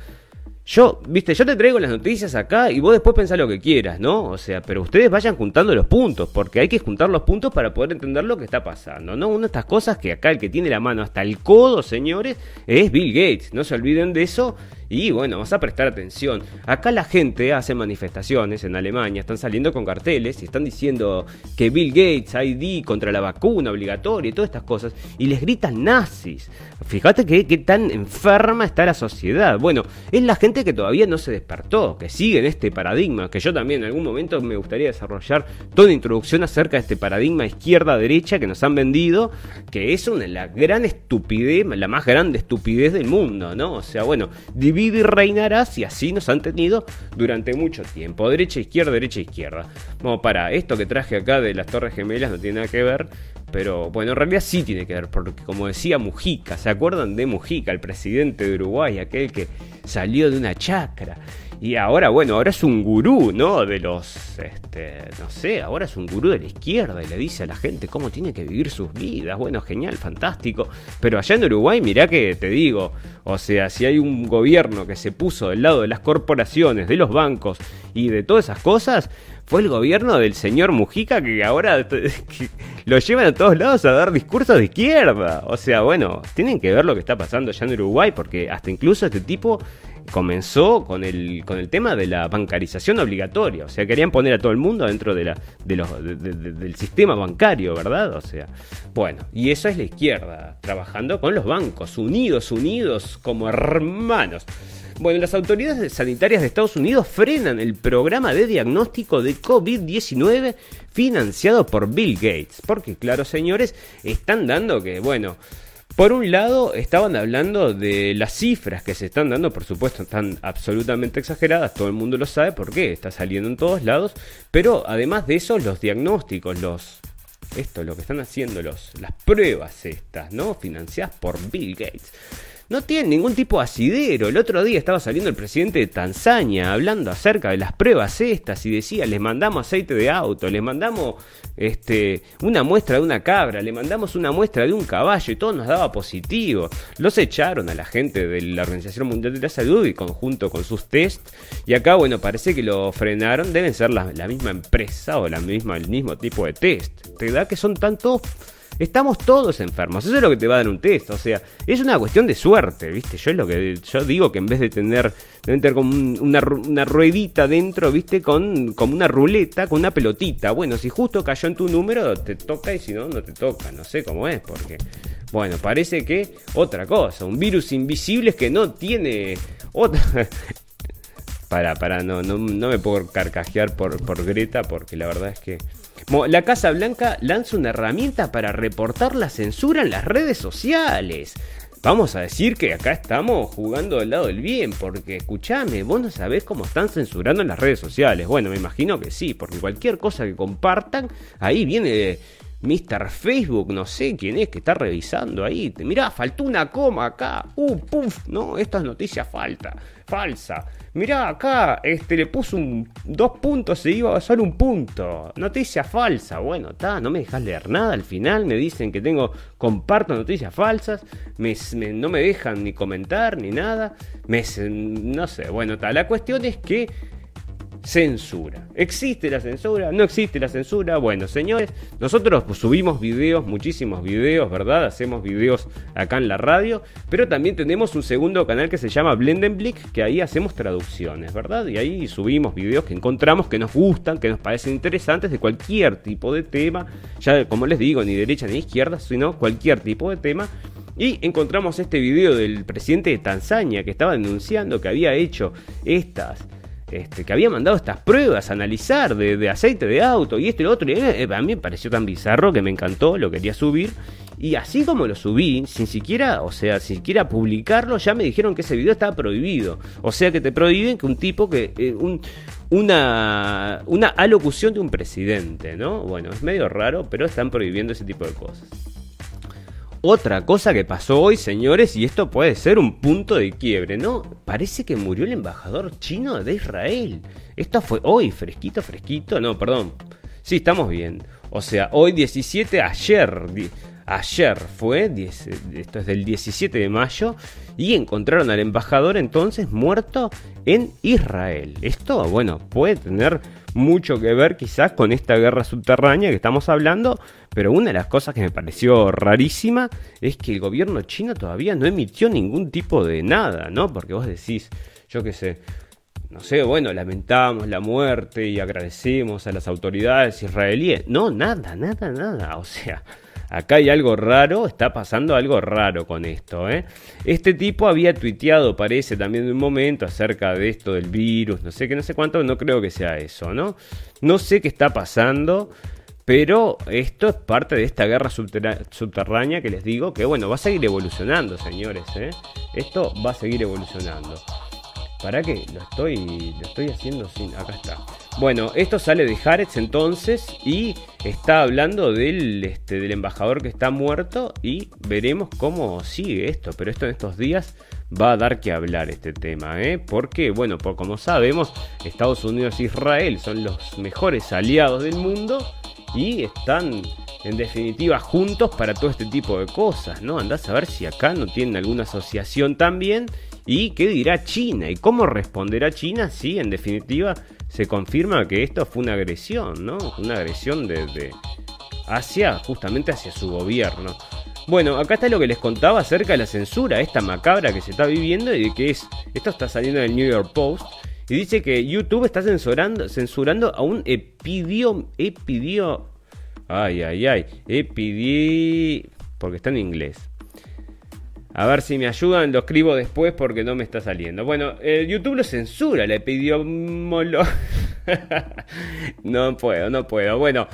yo, viste, yo te traigo las noticias acá y vos después pensás lo que quieras, ¿no? O sea, pero ustedes vayan juntando los puntos, porque hay que juntar los puntos para poder entender lo que está pasando, ¿no? Una de estas cosas que acá el que tiene la mano hasta el codo, señores, es Bill Gates. No se olviden de eso y bueno, vamos a prestar atención. Acá la gente hace manifestaciones en Alemania, están saliendo con carteles y están diciendo que Bill Gates, ID contra la vacuna obligatoria y todas estas cosas, y les gritan nazis. Fíjate que, tan enferma está la sociedad. Bueno, es la gente que todavía no se despertó, que sigue en este paradigma, que yo también en algún momento me gustaría desarrollar toda introducción acerca de este paradigma izquierda-derecha que nos han vendido, que es una la gran estupidez, la más grande estupidez del mundo, ¿no? O sea, bueno, divide y reinarás y así nos han tenido durante mucho tiempo. Derecha, izquierda, derecha, izquierda. Bueno, para, esto que traje acá de las Torres Gemelas no tiene nada que ver, pero bueno, en realidad sí tiene que ver, porque como decía Mujica, ¿se acuerdan de Mujica, el presidente de Uruguay, aquel que salió de una chacra? Y ahora, bueno, ahora es un gurú, ¿no? De los, este, no sé, ahora es un gurú de la izquierda y le dice a la gente cómo tiene que vivir sus vidas. Bueno, genial, fantástico. Pero allá en Uruguay, mirá que te digo, o sea, si hay un gobierno que se puso del lado de las corporaciones, de los bancos y de todas esas cosas, fue el gobierno del señor Mujica que ahora lo llevan a todos lados a dar discursos de izquierda. O sea, bueno, tienen que ver lo que está pasando allá en Uruguay porque hasta incluso este tipo comenzó con el, con el tema de la bancarización obligatoria. O sea, querían poner a todo el mundo dentro de la, de los, del sistema bancario, ¿verdad? O sea, bueno, y eso es la izquierda, trabajando con los bancos, unidos, unidos como hermanos. Bueno, las autoridades sanitarias de Estados Unidos frenan el programa de diagnóstico de COVID-19 financiado por Bill Gates. Porque, claro, señores, están dando que, bueno, por un lado, estaban hablando de las cifras que se están dando, por supuesto, están absolutamente exageradas, todo el mundo lo sabe porque está saliendo en todos lados, pero además de eso, los diagnósticos, los esto, lo que están haciendo los las pruebas estas, ¿no? Financiadas por Bill Gates no tiene ningún tipo de asidero. El otro día estaba saliendo el presidente de Tanzania hablando acerca de las pruebas estas y decía, les mandamos aceite de auto, les mandamos este, una muestra de una cabra, le mandamos una muestra de un caballo y todo nos daba positivo. Los echaron a la gente de la Organización Mundial de la Salud y conjunto con sus test. Y acá, bueno, parece que lo frenaron. Deben ser la, misma empresa o la misma, el mismo tipo de test. Te da que son tantos Estamos todos enfermos. Eso es lo que te va a dar un test. O sea, es una cuestión de suerte, ¿viste? Yo es lo que yo digo que en vez de tener, deben tener como una, ruedita dentro, ¿viste? Con como una ruleta, con una pelotita. Bueno, si justo cayó en tu número, te toca y si no, no te toca. No sé cómo es, porque. Bueno, parece que otra cosa. Un virus invisible es que no tiene otra. para, para, no, no, no me puedo carcajear por, por Greta, porque la verdad es que la Casa Blanca lanza una herramienta para reportar la censura en las redes sociales. Vamos a decir que acá estamos jugando del lado del bien, porque escúchame, vos no sabés cómo están censurando en las redes sociales. Bueno, me imagino que sí, porque cualquier cosa que compartan, ahí viene Mr. Facebook, no sé quién es que está revisando ahí. Mirá, faltó una coma acá. Uh, puf, no, esta es noticia falta, falsa. Mirá, acá este, le puso un, dos puntos, se iba a solo un punto. Noticia falsa. Bueno, está, no me dejas leer nada. Al final me dicen que tengo, comparto noticias falsas. no me dejan ni comentar ni nada. Me, no sé, bueno, está. La cuestión es que censura. ¿Existe la censura? ¿No existe la censura? Bueno, señores, nosotros pues, subimos videos, muchísimos videos, ¿verdad? Hacemos videos acá en la radio, pero también tenemos un segundo canal que se llama Blendenblick, que ahí hacemos traducciones, ¿verdad? Y ahí subimos videos que encontramos que nos gustan, que nos parecen interesantes de cualquier tipo de tema, ya como les digo, ni derecha ni izquierda, sino cualquier tipo de tema. Y encontramos este video del presidente de Tanzania que estaba denunciando que había hecho estas este, que había mandado estas pruebas a analizar de, aceite de auto y esto y lo otro. Y eh, a mí me pareció tan bizarro que me encantó, lo quería subir. Y así como lo subí, sin siquiera, o sea, sin siquiera publicarlo, ya me dijeron que ese video estaba prohibido. O sea que te prohíben que un tipo que. Eh, una, una alocución de un presidente, ¿no? Bueno, es medio raro, pero están prohibiendo ese tipo de cosas. Otra cosa que pasó hoy, señores, y esto puede ser un punto de quiebre, ¿no? Parece que murió el embajador chino de Israel. Esto fue hoy, fresquito, fresquito. No, perdón. Sí, estamos bien. O sea, hoy 17, ayer. Ayer fue, esto es del 17 de mayo, y encontraron al embajador entonces muerto en Israel. Esto, bueno, puede tener mucho que ver quizás con esta guerra subterránea que estamos hablando, pero una de las cosas que me pareció rarísima es que el gobierno chino todavía no emitió ningún tipo de nada, ¿no? Porque vos decís, yo qué sé, no sé, bueno, lamentamos la muerte y agradecemos a las autoridades israelíes. No, nada, nada, nada. O sea, acá hay algo raro, está pasando algo raro con esto. ¿eh? Este tipo había tuiteado, parece, también de un momento acerca de esto del virus, no sé qué, no sé cuánto, no creo que sea eso, ¿no? No sé qué está pasando. Pero esto es parte de esta guerra subterránea que les digo que, bueno, va a seguir evolucionando, señores. ¿eh? Esto va a seguir evolucionando. ¿Para qué? Lo estoy, lo estoy haciendo sin... Acá está. Bueno, esto sale de Jarets entonces y está hablando del, este, del embajador que está muerto y veremos cómo sigue esto. Pero esto en estos días va a dar que hablar este tema, ¿eh? Porque, bueno, por como sabemos, Estados Unidos e Israel son los mejores aliados del mundo y están en definitiva juntos para todo este tipo de cosas, ¿no? Andás a ver si acá no tienen alguna asociación también y qué dirá China y cómo responderá China si en definitiva se confirma que esto fue una agresión, ¿no? Una agresión de, hacia, justamente hacia su gobierno. Bueno, acá está lo que les contaba acerca de la censura, esta macabra que se está viviendo y de que es, esto está saliendo del New York Post, y dice que YouTube está censurando, censurando a un epidio, epidio, ay, ay, ay, epidio, porque está en inglés. A ver si me ayudan, lo escribo después porque no me está saliendo. Bueno, YouTube lo censura, le pidió molo. no puedo, no puedo. Bueno,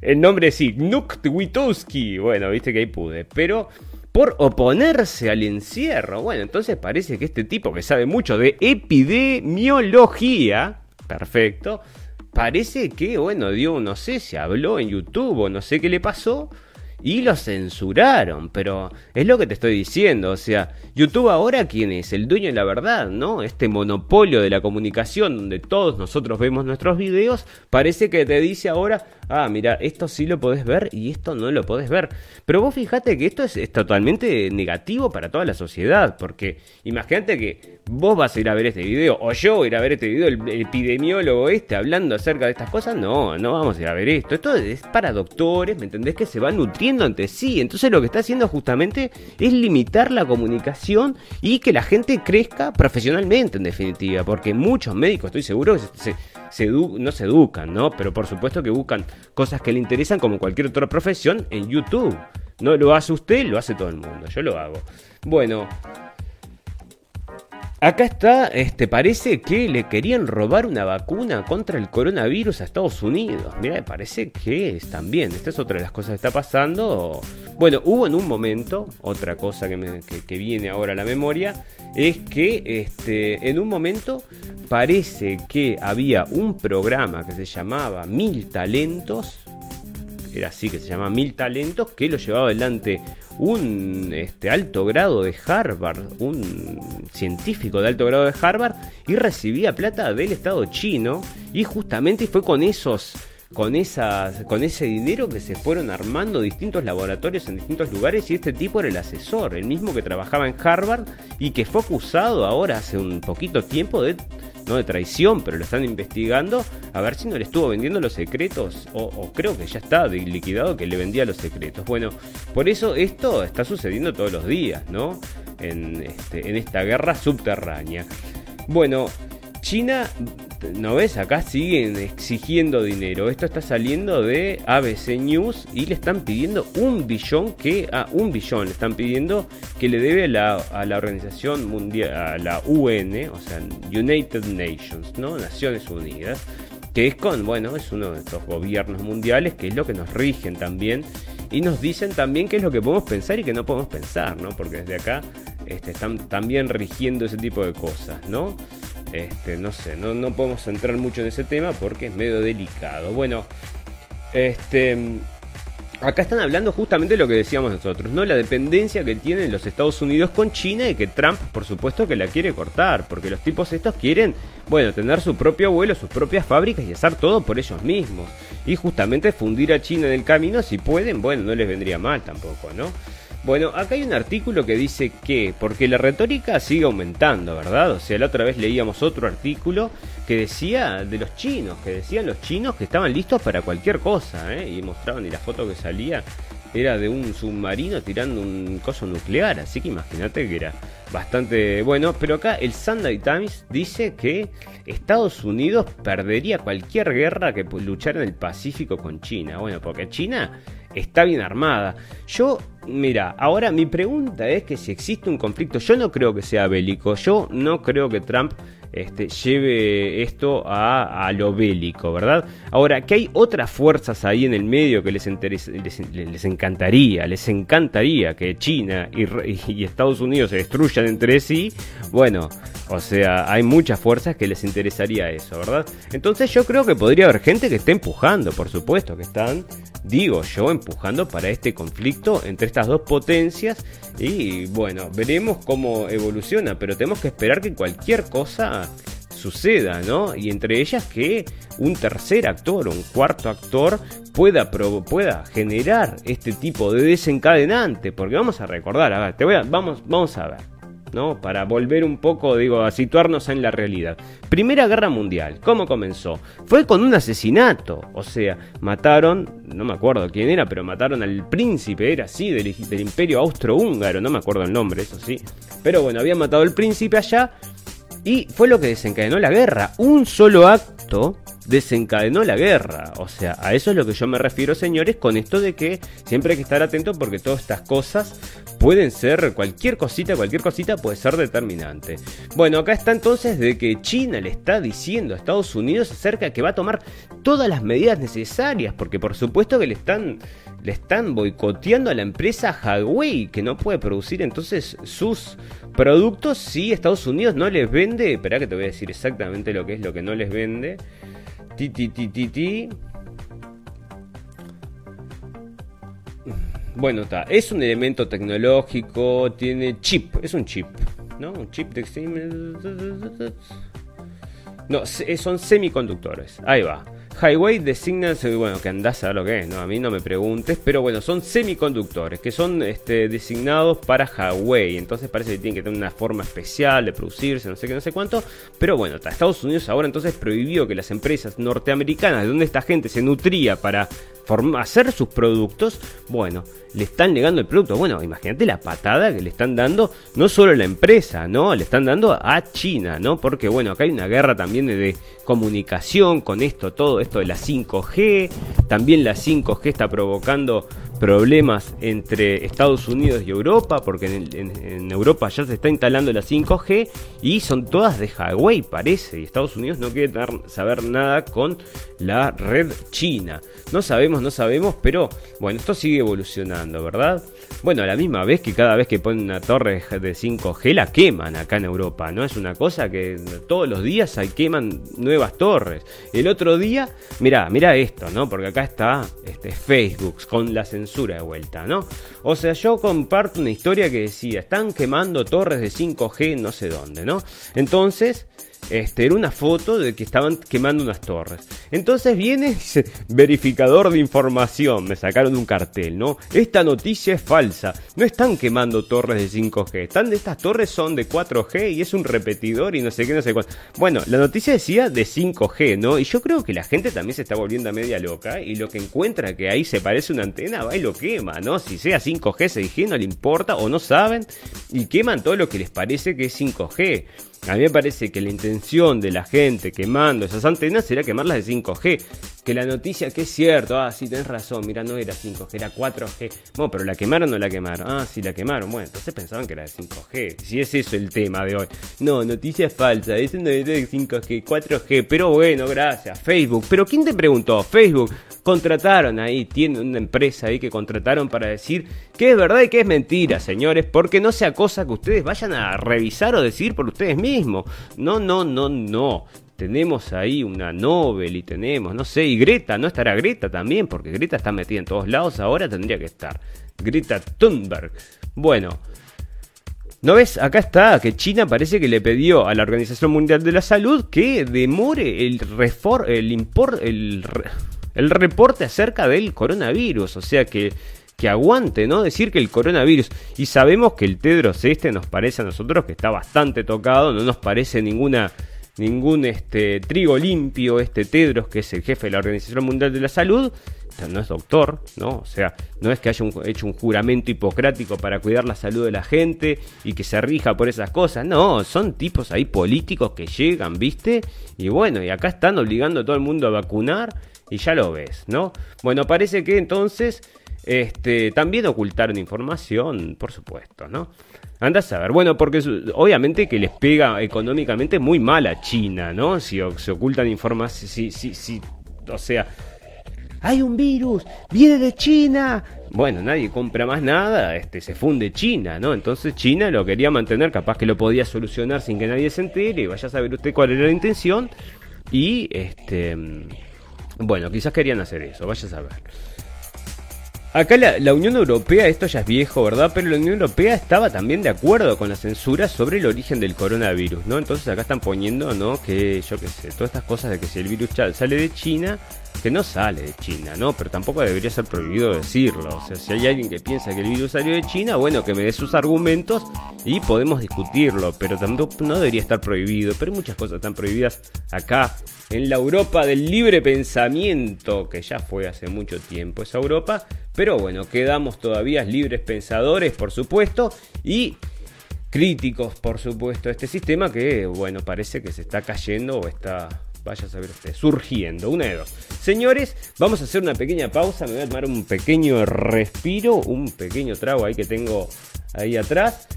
el nombre sí, Witowski. Bueno, viste que ahí pude. Pero por oponerse al encierro. Bueno, entonces parece que este tipo que sabe mucho de epidemiología, perfecto, parece que, bueno, dio, no sé, se habló en YouTube o no sé qué le pasó y lo censuraron, pero es lo que te estoy diciendo, o sea, YouTube ahora quién es, el dueño de la verdad, ¿no? Este monopolio de la comunicación donde todos nosotros vemos nuestros videos, parece que te dice ahora, ah, mira, esto sí lo podés ver y esto no lo podés ver. Pero vos fijate que esto es, totalmente negativo para toda la sociedad, porque imagínate que vos vas a ir a ver este video, o yo voy a ir a ver este video, el, epidemiólogo este hablando acerca de estas cosas, no, no vamos a ir a ver esto. Esto es para doctores, ¿me entendés? Que se van nutriendo entre sí. Entonces lo que está haciendo justamente es limitar la comunicación y que la gente crezca profesionalmente, en definitiva, porque muchos médicos, estoy seguro, que no se educan, ¿no? Pero por supuesto que buscan cosas que le interesan como cualquier otra profesión en YouTube. No lo hace usted, lo hace todo el mundo. Yo lo hago. Bueno, Acá está, este, parece que le querían robar una vacuna contra el coronavirus a Estados Unidos. Mira, parece que es también. Esta es otra de las cosas que está pasando. Bueno, hubo en un momento, otra cosa que, que, viene ahora a la memoria, es que este, en un momento parece que había un programa que se llamaba Mil Talentos. Era así que se llama Mil Talentos, que lo llevaba adelante un este, alto grado de Harvard, un científico de alto grado de Harvard, y recibía plata del Estado chino, y justamente fue con esos con, esas, con ese dinero que se fueron armando distintos laboratorios en distintos lugares y este tipo era el asesor, el mismo que trabajaba en Harvard y que fue acusado ahora hace un poquito tiempo de no de traición, pero lo están investigando a ver si no le estuvo vendiendo los secretos o, creo que ya está liquidado que le vendía los secretos. Bueno, por eso esto está sucediendo todos los días, ¿no? En, este, en esta guerra subterránea. Bueno, China, ¿no ves? Acá siguen exigiendo dinero. Esto está saliendo de ABC News y le están pidiendo un billón que. Ah, un billón le están pidiendo que le debe a la, a la organización mundial, a la UN, o sea, United Nations, ¿no? Naciones Unidas. Que es con, bueno, es uno de estos gobiernos mundiales que es lo que nos rigen también. Y nos dicen también qué es lo que podemos pensar y que no podemos pensar, ¿no? Porque desde acá este, están también rigiendo ese tipo de cosas, ¿no? Este, no sé, no, no podemos entrar mucho en ese tema porque es medio delicado. Bueno, este. Acá están hablando justamente de lo que decíamos nosotros, ¿no? La dependencia que tienen los Estados Unidos con China y que Trump, por supuesto, que la quiere cortar, porque los tipos estos quieren, bueno, tener su propio vuelo, sus propias fábricas y hacer todo por ellos mismos. Y justamente fundir a China en el camino, si pueden, bueno, no les vendría mal tampoco, ¿no? Bueno, acá hay un artículo que dice que, porque la retórica sigue aumentando, ¿verdad? O sea, la otra vez leíamos otro artículo que decía de los chinos, que decían los chinos que estaban listos para cualquier cosa, ¿eh? Y mostraban, y la foto que salía era de un submarino tirando un coso nuclear, así que imagínate que era bastante bueno. Pero acá el Sunday Times dice que Estados Unidos perdería cualquier guerra que luchara en el Pacífico con China. Bueno, porque China está bien armada. Yo, mira, ahora mi pregunta es que si existe un conflicto, yo no creo que sea bélico, yo no creo que Trump este, lleve esto a, lo bélico, ¿verdad? Ahora, que hay otras fuerzas ahí en el medio que les, les, encantaría, les encantaría que China y, Estados Unidos se destruyan entre sí, bueno, o sea, hay muchas fuerzas que les interesaría eso, ¿verdad? Entonces yo creo que podría haber gente que esté empujando, por supuesto, que están, digo yo, empujando para este conflicto entre estas dos potencias y bueno, veremos cómo evoluciona, pero tenemos que esperar que cualquier cosa suceda, ¿no? Y entre ellas que un tercer actor o un cuarto actor pueda, pueda generar este tipo de desencadenante, porque vamos a recordar, a ver, te voy a, vamos, vamos a ver. ¿No? Para volver un poco, digo, a situarnos en la realidad. Primera Guerra Mundial, ¿cómo comenzó? Fue con un asesinato, o sea, mataron, no me acuerdo quién era, pero mataron al príncipe, era así, del, del imperio austrohúngaro, no me acuerdo el nombre, eso sí. Pero bueno, habían matado al príncipe allá y fue lo que desencadenó la guerra. Un solo acto desencadenó la guerra. O sea, a eso es lo que yo me refiero, señores, con esto de que siempre hay que estar atento porque todas estas cosas pueden ser, cualquier cosita, cualquier cosita puede ser determinante. Bueno, acá está entonces de que China le está diciendo a Estados Unidos acerca de que va a tomar todas las medidas necesarias, porque por supuesto que le están le están boicoteando a la empresa Huawei, que no puede producir entonces sus productos si Estados Unidos no les vende. Espera que te voy a decir exactamente lo que es lo que no les vende. Ti, ti, ti, ti, ti. Bueno, está. Es un elemento tecnológico, tiene chip, es un chip, ¿no? Un chip de... No, son semiconductores. Ahí va. Highway designa, bueno, que andás a lo que es, ¿no? A mí no me preguntes, pero bueno, son semiconductores que son este, designados para Huawei. Entonces parece que tienen que tener una forma especial de producirse, no sé qué, no sé cuánto. Pero bueno, Estados Unidos ahora entonces prohibió que las empresas norteamericanas, de donde esta gente se nutría para hacer sus productos, bueno, le están negando el producto. Bueno, imagínate la patada que le están dando no solo a la empresa, ¿no? Le están dando a China, ¿no? Porque bueno, acá hay una guerra también de, comunicación con esto, todo esto de la 5G. También la 5G está provocando problemas entre Estados Unidos y Europa, porque en, Europa ya se está instalando la 5G y son todas de Huawei, parece, y Estados Unidos no quiere saber nada con la red china. No sabemos, no sabemos, pero bueno, esto sigue evolucionando, ¿verdad? Bueno, a la misma vez que cada vez que ponen una torre de 5G la queman acá en Europa, ¿no? Es una cosa que todos los días hay queman nuevas torres. El otro día, mira, mira esto, ¿no? Porque acá está este, Facebook con la censura de vuelta, ¿no? O sea, yo comparto una historia que decía, están quemando torres de 5G no sé dónde, ¿no? Entonces, este, era una foto de que estaban quemando unas torres. Entonces viene y dice, verificador de información, me sacaron un cartel, ¿no? Esta noticia es falsa, no están quemando torres de 5G, están, estas torres son de 4G y es un repetidor y no sé qué, no sé cuánto. Bueno, la noticia decía de 5G, ¿no? Y yo creo que la gente también se está volviendo a media loca y lo que encuentra que ahí se parece una antena va y lo quema, ¿no? Si sea 5G, 6G, no le importa o no saben y queman todo lo que les parece que es 5G. A mí me parece que la intención de la gente quemando esas antenas será quemarlas de 5G. Que la noticia que es cierto, ah, sí, tenés razón, mira, no era 5G, era 4G. Bueno, pero la quemaron o no la quemaron. Ah, sí, la quemaron. Bueno, entonces pensaban que era de 5G. Si es eso el tema de hoy. No, noticia falsa, es de 5G, 4G. Pero bueno, gracias, Facebook. Pero ¿quién te preguntó? Facebook. Contrataron ahí, tiene una empresa ahí que contrataron para decir que es verdad y que es mentira, señores, porque no sea cosa que ustedes vayan a revisar o decir por ustedes mismos no, no, no, no. Tenemos ahí una Nobel y tenemos, no sé, y Greta, ¿no estará Greta también? Porque Greta está metida en todos lados, ahora tendría que estar. Greta Thunberg. Bueno, ¿No ves? Acá está, que China parece que le pidió a la Organización Mundial de la Salud que demore el, reporte acerca del coronavirus. O sea que que aguante, ¿no? Decir que el coronavirus, y sabemos que el Tedros este nos parece a nosotros que está bastante tocado, no nos parece ninguna ningún este trigo limpio este Tedros que es el jefe de la Organización Mundial de la Salud, no es doctor, ¿no? O sea, no es que haya hecho un juramento hipocrático para cuidar la salud de la gente y que se rija por esas cosas, no, son tipos ahí políticos que llegan, ¿viste? Y bueno, y acá están obligando a todo el mundo a vacunar y ya lo ves, ¿no? Bueno, parece que entonces este, también ocultaron información, por supuesto, ¿no? Anda a saber. Bueno, porque obviamente que les pega económicamente muy mal a China, ¿no? Si se ocultan información, si, si, si, o sea, hay un virus, viene de China. Bueno, nadie compra más nada, este, se funde China, ¿no? Entonces China lo quería mantener, capaz que lo podía solucionar sin que nadie se entere, vaya a saber usted cuál era la intención. Y, este, bueno, quizás querían hacer eso, vaya a saber. Acá la, Unión Europea, esto ya es viejo, ¿verdad? Pero la Unión Europea estaba también de acuerdo con la censura sobre el origen del coronavirus, ¿no? Entonces acá están poniendo, ¿no? Que yo qué sé, todas estas cosas de que si el virus sale de China, que no sale de China, ¿no? Pero tampoco debería ser prohibido decirlo. O sea, si hay alguien que piensa que el virus salió de China, bueno, que me dé sus argumentos y podemos discutirlo, pero tampoco no debería estar prohibido. Pero muchas cosas están prohibidas acá, en la Europa del libre pensamiento, que ya fue hace mucho tiempo esa Europa. Pero bueno, quedamos todavía libres pensadores, por supuesto, y críticos, por supuesto, este sistema que, bueno, parece que se está cayendo o está vaya a saber usted, surgiendo, una de dos. Señores, vamos a hacer una pequeña pausa, me voy a tomar un pequeño respiro, un pequeño trago ahí que tengo ahí atrás.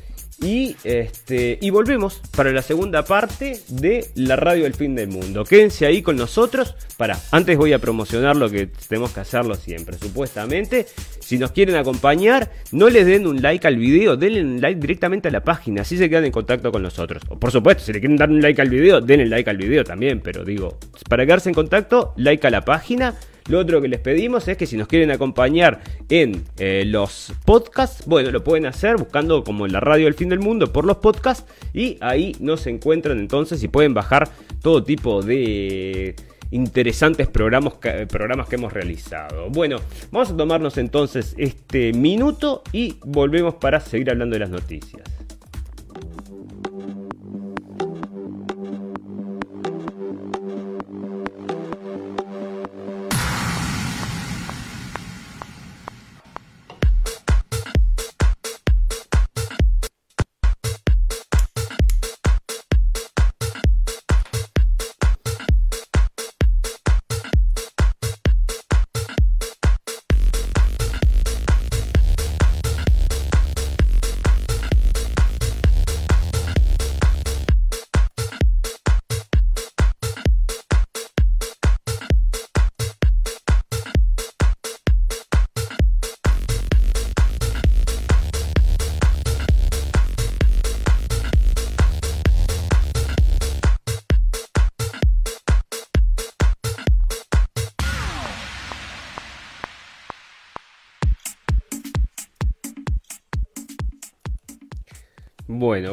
Y, este, y volvemos para la segunda parte de la radio del fin del mundo. Quédense ahí con nosotros. Para, antes voy a promocionar lo que tenemos que hacerlo siempre, supuestamente. Si nos quieren acompañar, no les den un like al video, denle un like directamente a la página, así se quedan en contacto con nosotros. O por supuesto, si le quieren dar un like al video, denle like al video también, pero digo, para quedarse en contacto, like a la página lo otro que les pedimos es que si nos quieren acompañar en eh, los podcasts, bueno, lo pueden hacer buscando como en la radio del fin del mundo por los podcasts y ahí nos encuentran entonces y pueden bajar todo tipo de interesantes programas, programas que hemos realizado. Bueno, vamos a tomarnos entonces este minuto y volvemos para seguir hablando de las noticias.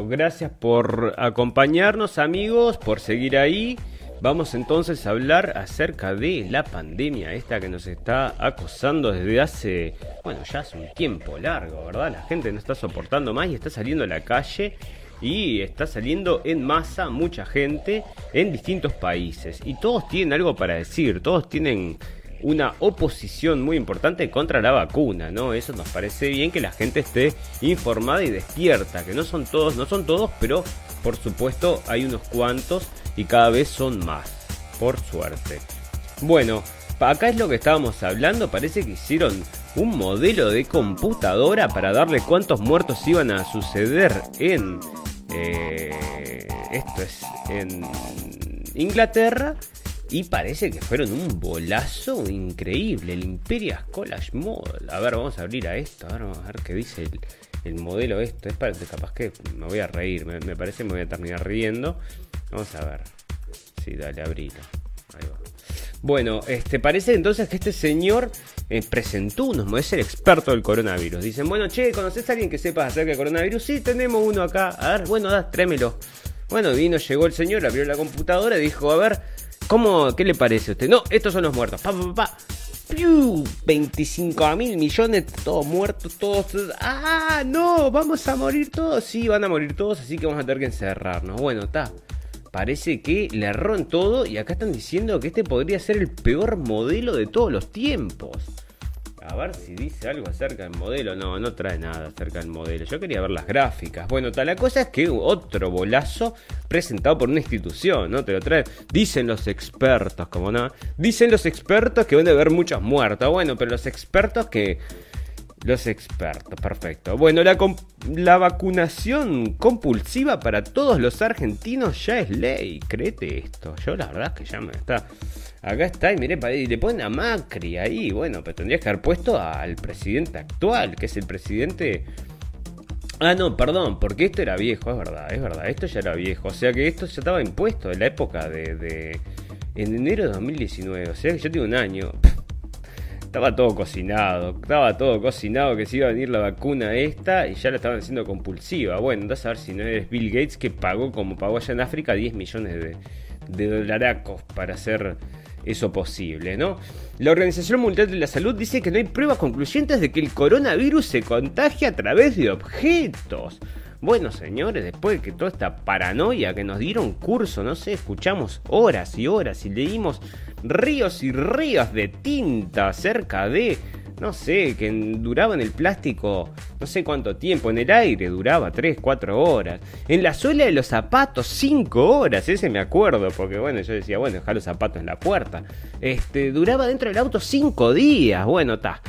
Gracias por acompañarnos amigos, por seguir ahí. Vamos entonces a hablar acerca de la pandemia, esta que nos está acosando desde hace, bueno, ya hace un tiempo largo, ¿verdad? La gente no está soportando más y está saliendo a la calle y está saliendo en masa mucha gente en distintos países. Y todos tienen algo para decir, todos tienen una oposición muy importante contra la vacuna, ¿no? Eso nos parece bien que la gente esté informada y despierta, que no son todos, no son todos, pero por supuesto hay unos cuantos y cada vez son más, por suerte. Bueno, acá es lo que estábamos hablando, parece que hicieron un modelo de computadora para darle cuántos muertos iban a suceder en... Eh, esto es en Inglaterra y parece que fueron un bolazo increíble. El Imperial College Model. A ver, vamos a abrir a esto. A ver, vamos a ver qué dice el, modelo esto. Es para capaz que me voy a reír. Me, parece que me voy a terminar riendo. Vamos a ver. Sí, dale, abrilo. Ahí va. Bueno, este, parece entonces que este señor eh, presentó unos, es el experto del coronavirus. Dicen, bueno, che, ¿conoces a alguien que sepa acerca del coronavirus? Sí, tenemos uno acá. A ver, bueno, da, trémelo. Bueno, vino, llegó el señor, abrió la computadora y dijo, a ver, ¿cómo, qué le parece a usted? No, estos son los muertos. Pa, pa, pa. 25 mil millones, todos muertos, todos. ¡Ah! No, vamos a morir todos. Sí, van a morir todos, así que vamos a tener que encerrarnos. Bueno, está parece que le erró en todo y acá están diciendo que este podría ser el peor modelo de todos los tiempos. A ver si dice algo acerca del modelo. No, no trae nada acerca del modelo. Yo quería ver las gráficas. Bueno, tal la cosa es que otro bolazo presentado por una institución, ¿no? Te lo trae. Dicen los expertos, como no. Dicen los expertos que van a haber muchos muertos. Bueno, pero los expertos que los expertos, perfecto. Bueno, la, la, vacunación compulsiva para todos los argentinos ya es ley. Créete esto. Yo la verdad que ya me está. Acá está, y mire, y le ponen a Macri ahí. Bueno, pero tendrías que haber puesto al presidente actual, que es el presidente. Ah, no, perdón, porque esto era viejo, es verdad, es verdad, esto ya era viejo. O sea que esto ya estaba impuesto en la época de. de en enero de 2019, o sea que yo tengo un año. Estaba todo cocinado, estaba todo cocinado que se iba a venir la vacuna esta y ya la estaban haciendo compulsiva. Bueno, entonces a ver si no es Bill Gates que pagó como pagó allá en África 10 millones de, de dolaracos para hacer eso posible, ¿no? La Organización Mundial de la Salud dice que no hay pruebas concluyentes de que el coronavirus se contagia a través de objetos. Bueno, señores, después de que toda esta paranoia que nos dieron curso, no sé, escuchamos horas y horas y leímos ríos y ríos de tinta acerca de, no sé, que duraba en el plástico no sé cuánto tiempo, en el aire duraba 3, 4 horas, en la suela de los zapatos 5 horas, ese me acuerdo, porque bueno, yo decía, bueno, dejar los zapatos en la puerta, este, duraba dentro del auto 5 días, bueno, está.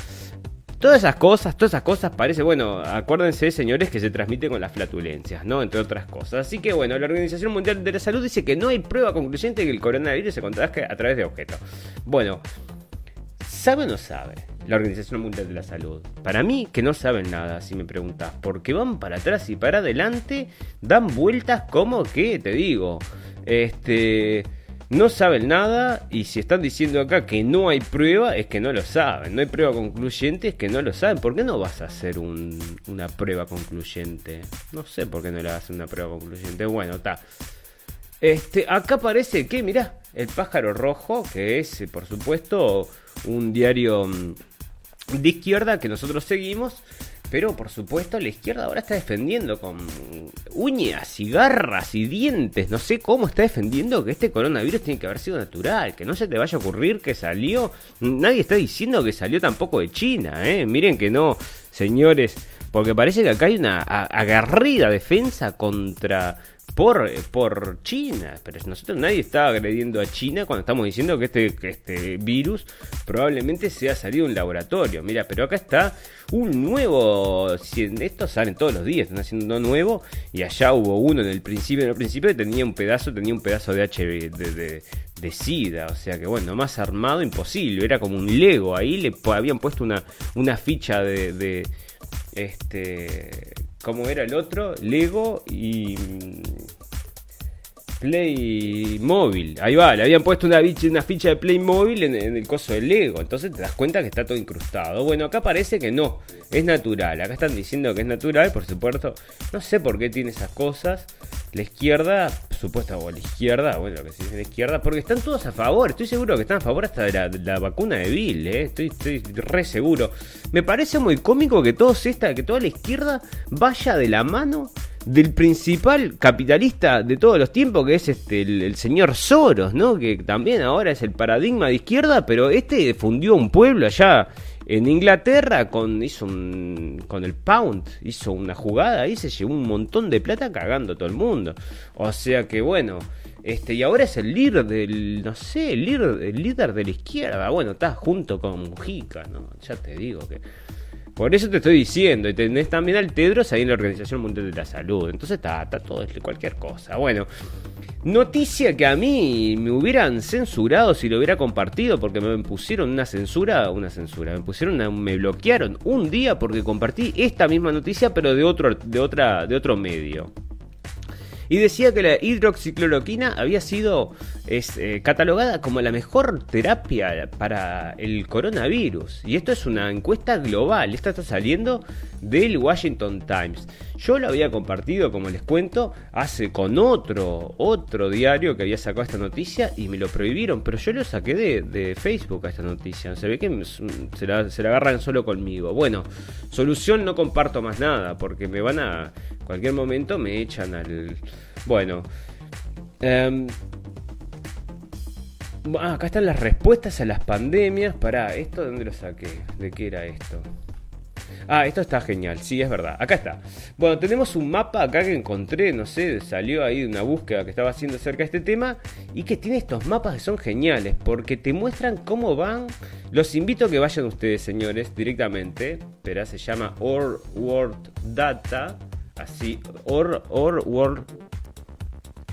Todas esas cosas, todas esas cosas parece, bueno, acuérdense señores que se transmite con las flatulencias, ¿no? Entre otras cosas. Así que bueno, la Organización Mundial de la Salud dice que no hay prueba concluyente que el coronavirus se contagia a través de objetos. Bueno, ¿sabe o no sabe la Organización Mundial de la Salud? Para mí que no saben nada, si me preguntas, porque van para atrás y para adelante, dan vueltas como que, te digo, este no saben nada y si están diciendo acá que no hay prueba es que no lo saben. No hay prueba concluyente es que no lo saben. ¿Por qué no vas a hacer una prueba concluyente? No sé por qué no le vas a hacer una prueba concluyente. Bueno, está. Este, acá parece que, mirá, el pájaro rojo, que es, por supuesto, un diario mm, de izquierda que nosotros seguimos, pero por supuesto la izquierda ahora está defendiendo con uñas y garras y dientes. No sé cómo está defendiendo que este coronavirus tiene que haber sido natural. Que no se te vaya a ocurrir que salió. Nadie está diciendo que salió tampoco de China. ¿eh? Miren que no, señores. Porque parece que acá hay una agarrida defensa contra por, por China. Pero nosotros nadie está agrediendo a China cuando estamos diciendo que este, que este virus probablemente se ha salido de un laboratorio. Mira, pero acá está un nuevo. Estos salen todos los días, están haciendo uno nuevo. Y allá hubo uno en el principio. En el principio tenía un pedazo, tenía un pedazo de HIV, de, de, SIDA. O sea que bueno, más armado imposible. Era como un Lego. Ahí le habían puesto una, una ficha de, de este como era el otro, Lego y Playmobil. Ahí va, le habían puesto una, ficha de Playmobil en, en el coso del Lego. Entonces te das cuenta que está todo incrustado. Bueno, acá parece que no, es natural. Acá están diciendo que es natural, por supuesto. No sé por qué tiene esas cosas. La izquierda, supuesta, o la izquierda, bueno, que se dice la izquierda, porque están todos a favor. Estoy seguro que están a favor hasta de la, vacuna de Bill, ¿eh? estoy, estoy re seguro. Me parece muy cómico que todos esta, que toda la izquierda vaya de la mano del principal capitalista de todos los tiempos, que es este el, señor Soros, ¿no? Que también ahora es el paradigma de izquierda, pero este fundió un pueblo allá en Inglaterra con hizo un, con el pound hizo una jugada y se llevó un montón de plata cagando a todo el mundo. O sea que bueno, este y ahora es el líder del no sé, el líder, el líder de la izquierda. Bueno, está junto con Mujica, ¿no? Ya te digo que por eso te estoy diciendo, y tenés también al Tedros ahí en la Organización Mundial de la Salud. Entonces está, está todo, cualquier cosa. Bueno, noticia que a mí me hubieran censurado si lo hubiera compartido, porque me pusieron una censura, una censura, me pusieron me bloquearon un día porque compartí esta misma noticia, pero de otro, de otra, de otro medio y decía que la hidroxicloroquina había sido eh, catalogada como la mejor terapia para el coronavirus. Y esto es una encuesta global, esta está saliendo del Washington Times. Yo lo había compartido, como les cuento, hace con otro, otro diario que había sacado esta noticia y me lo prohibieron, pero yo lo saqué de, Facebook a esta noticia. Se ve que se la, se la agarran solo conmigo. Bueno, solución no comparto más nada, porque me van a cualquier momento me echan al... Bueno. Em, ah, acá están las respuestas a las pandemias. Pará, ¿esto de dónde lo saqué? ¿De qué era esto? Ah, esto está genial, sí, es verdad. Acá está. Bueno, tenemos un mapa acá que encontré, no sé, salió ahí de una búsqueda que estaba haciendo acerca de este tema y que tiene estos mapas que son geniales porque te muestran cómo van. Los invito a que vayan ustedes, señores, directamente. Pero se llama Or World Data así, or, or, world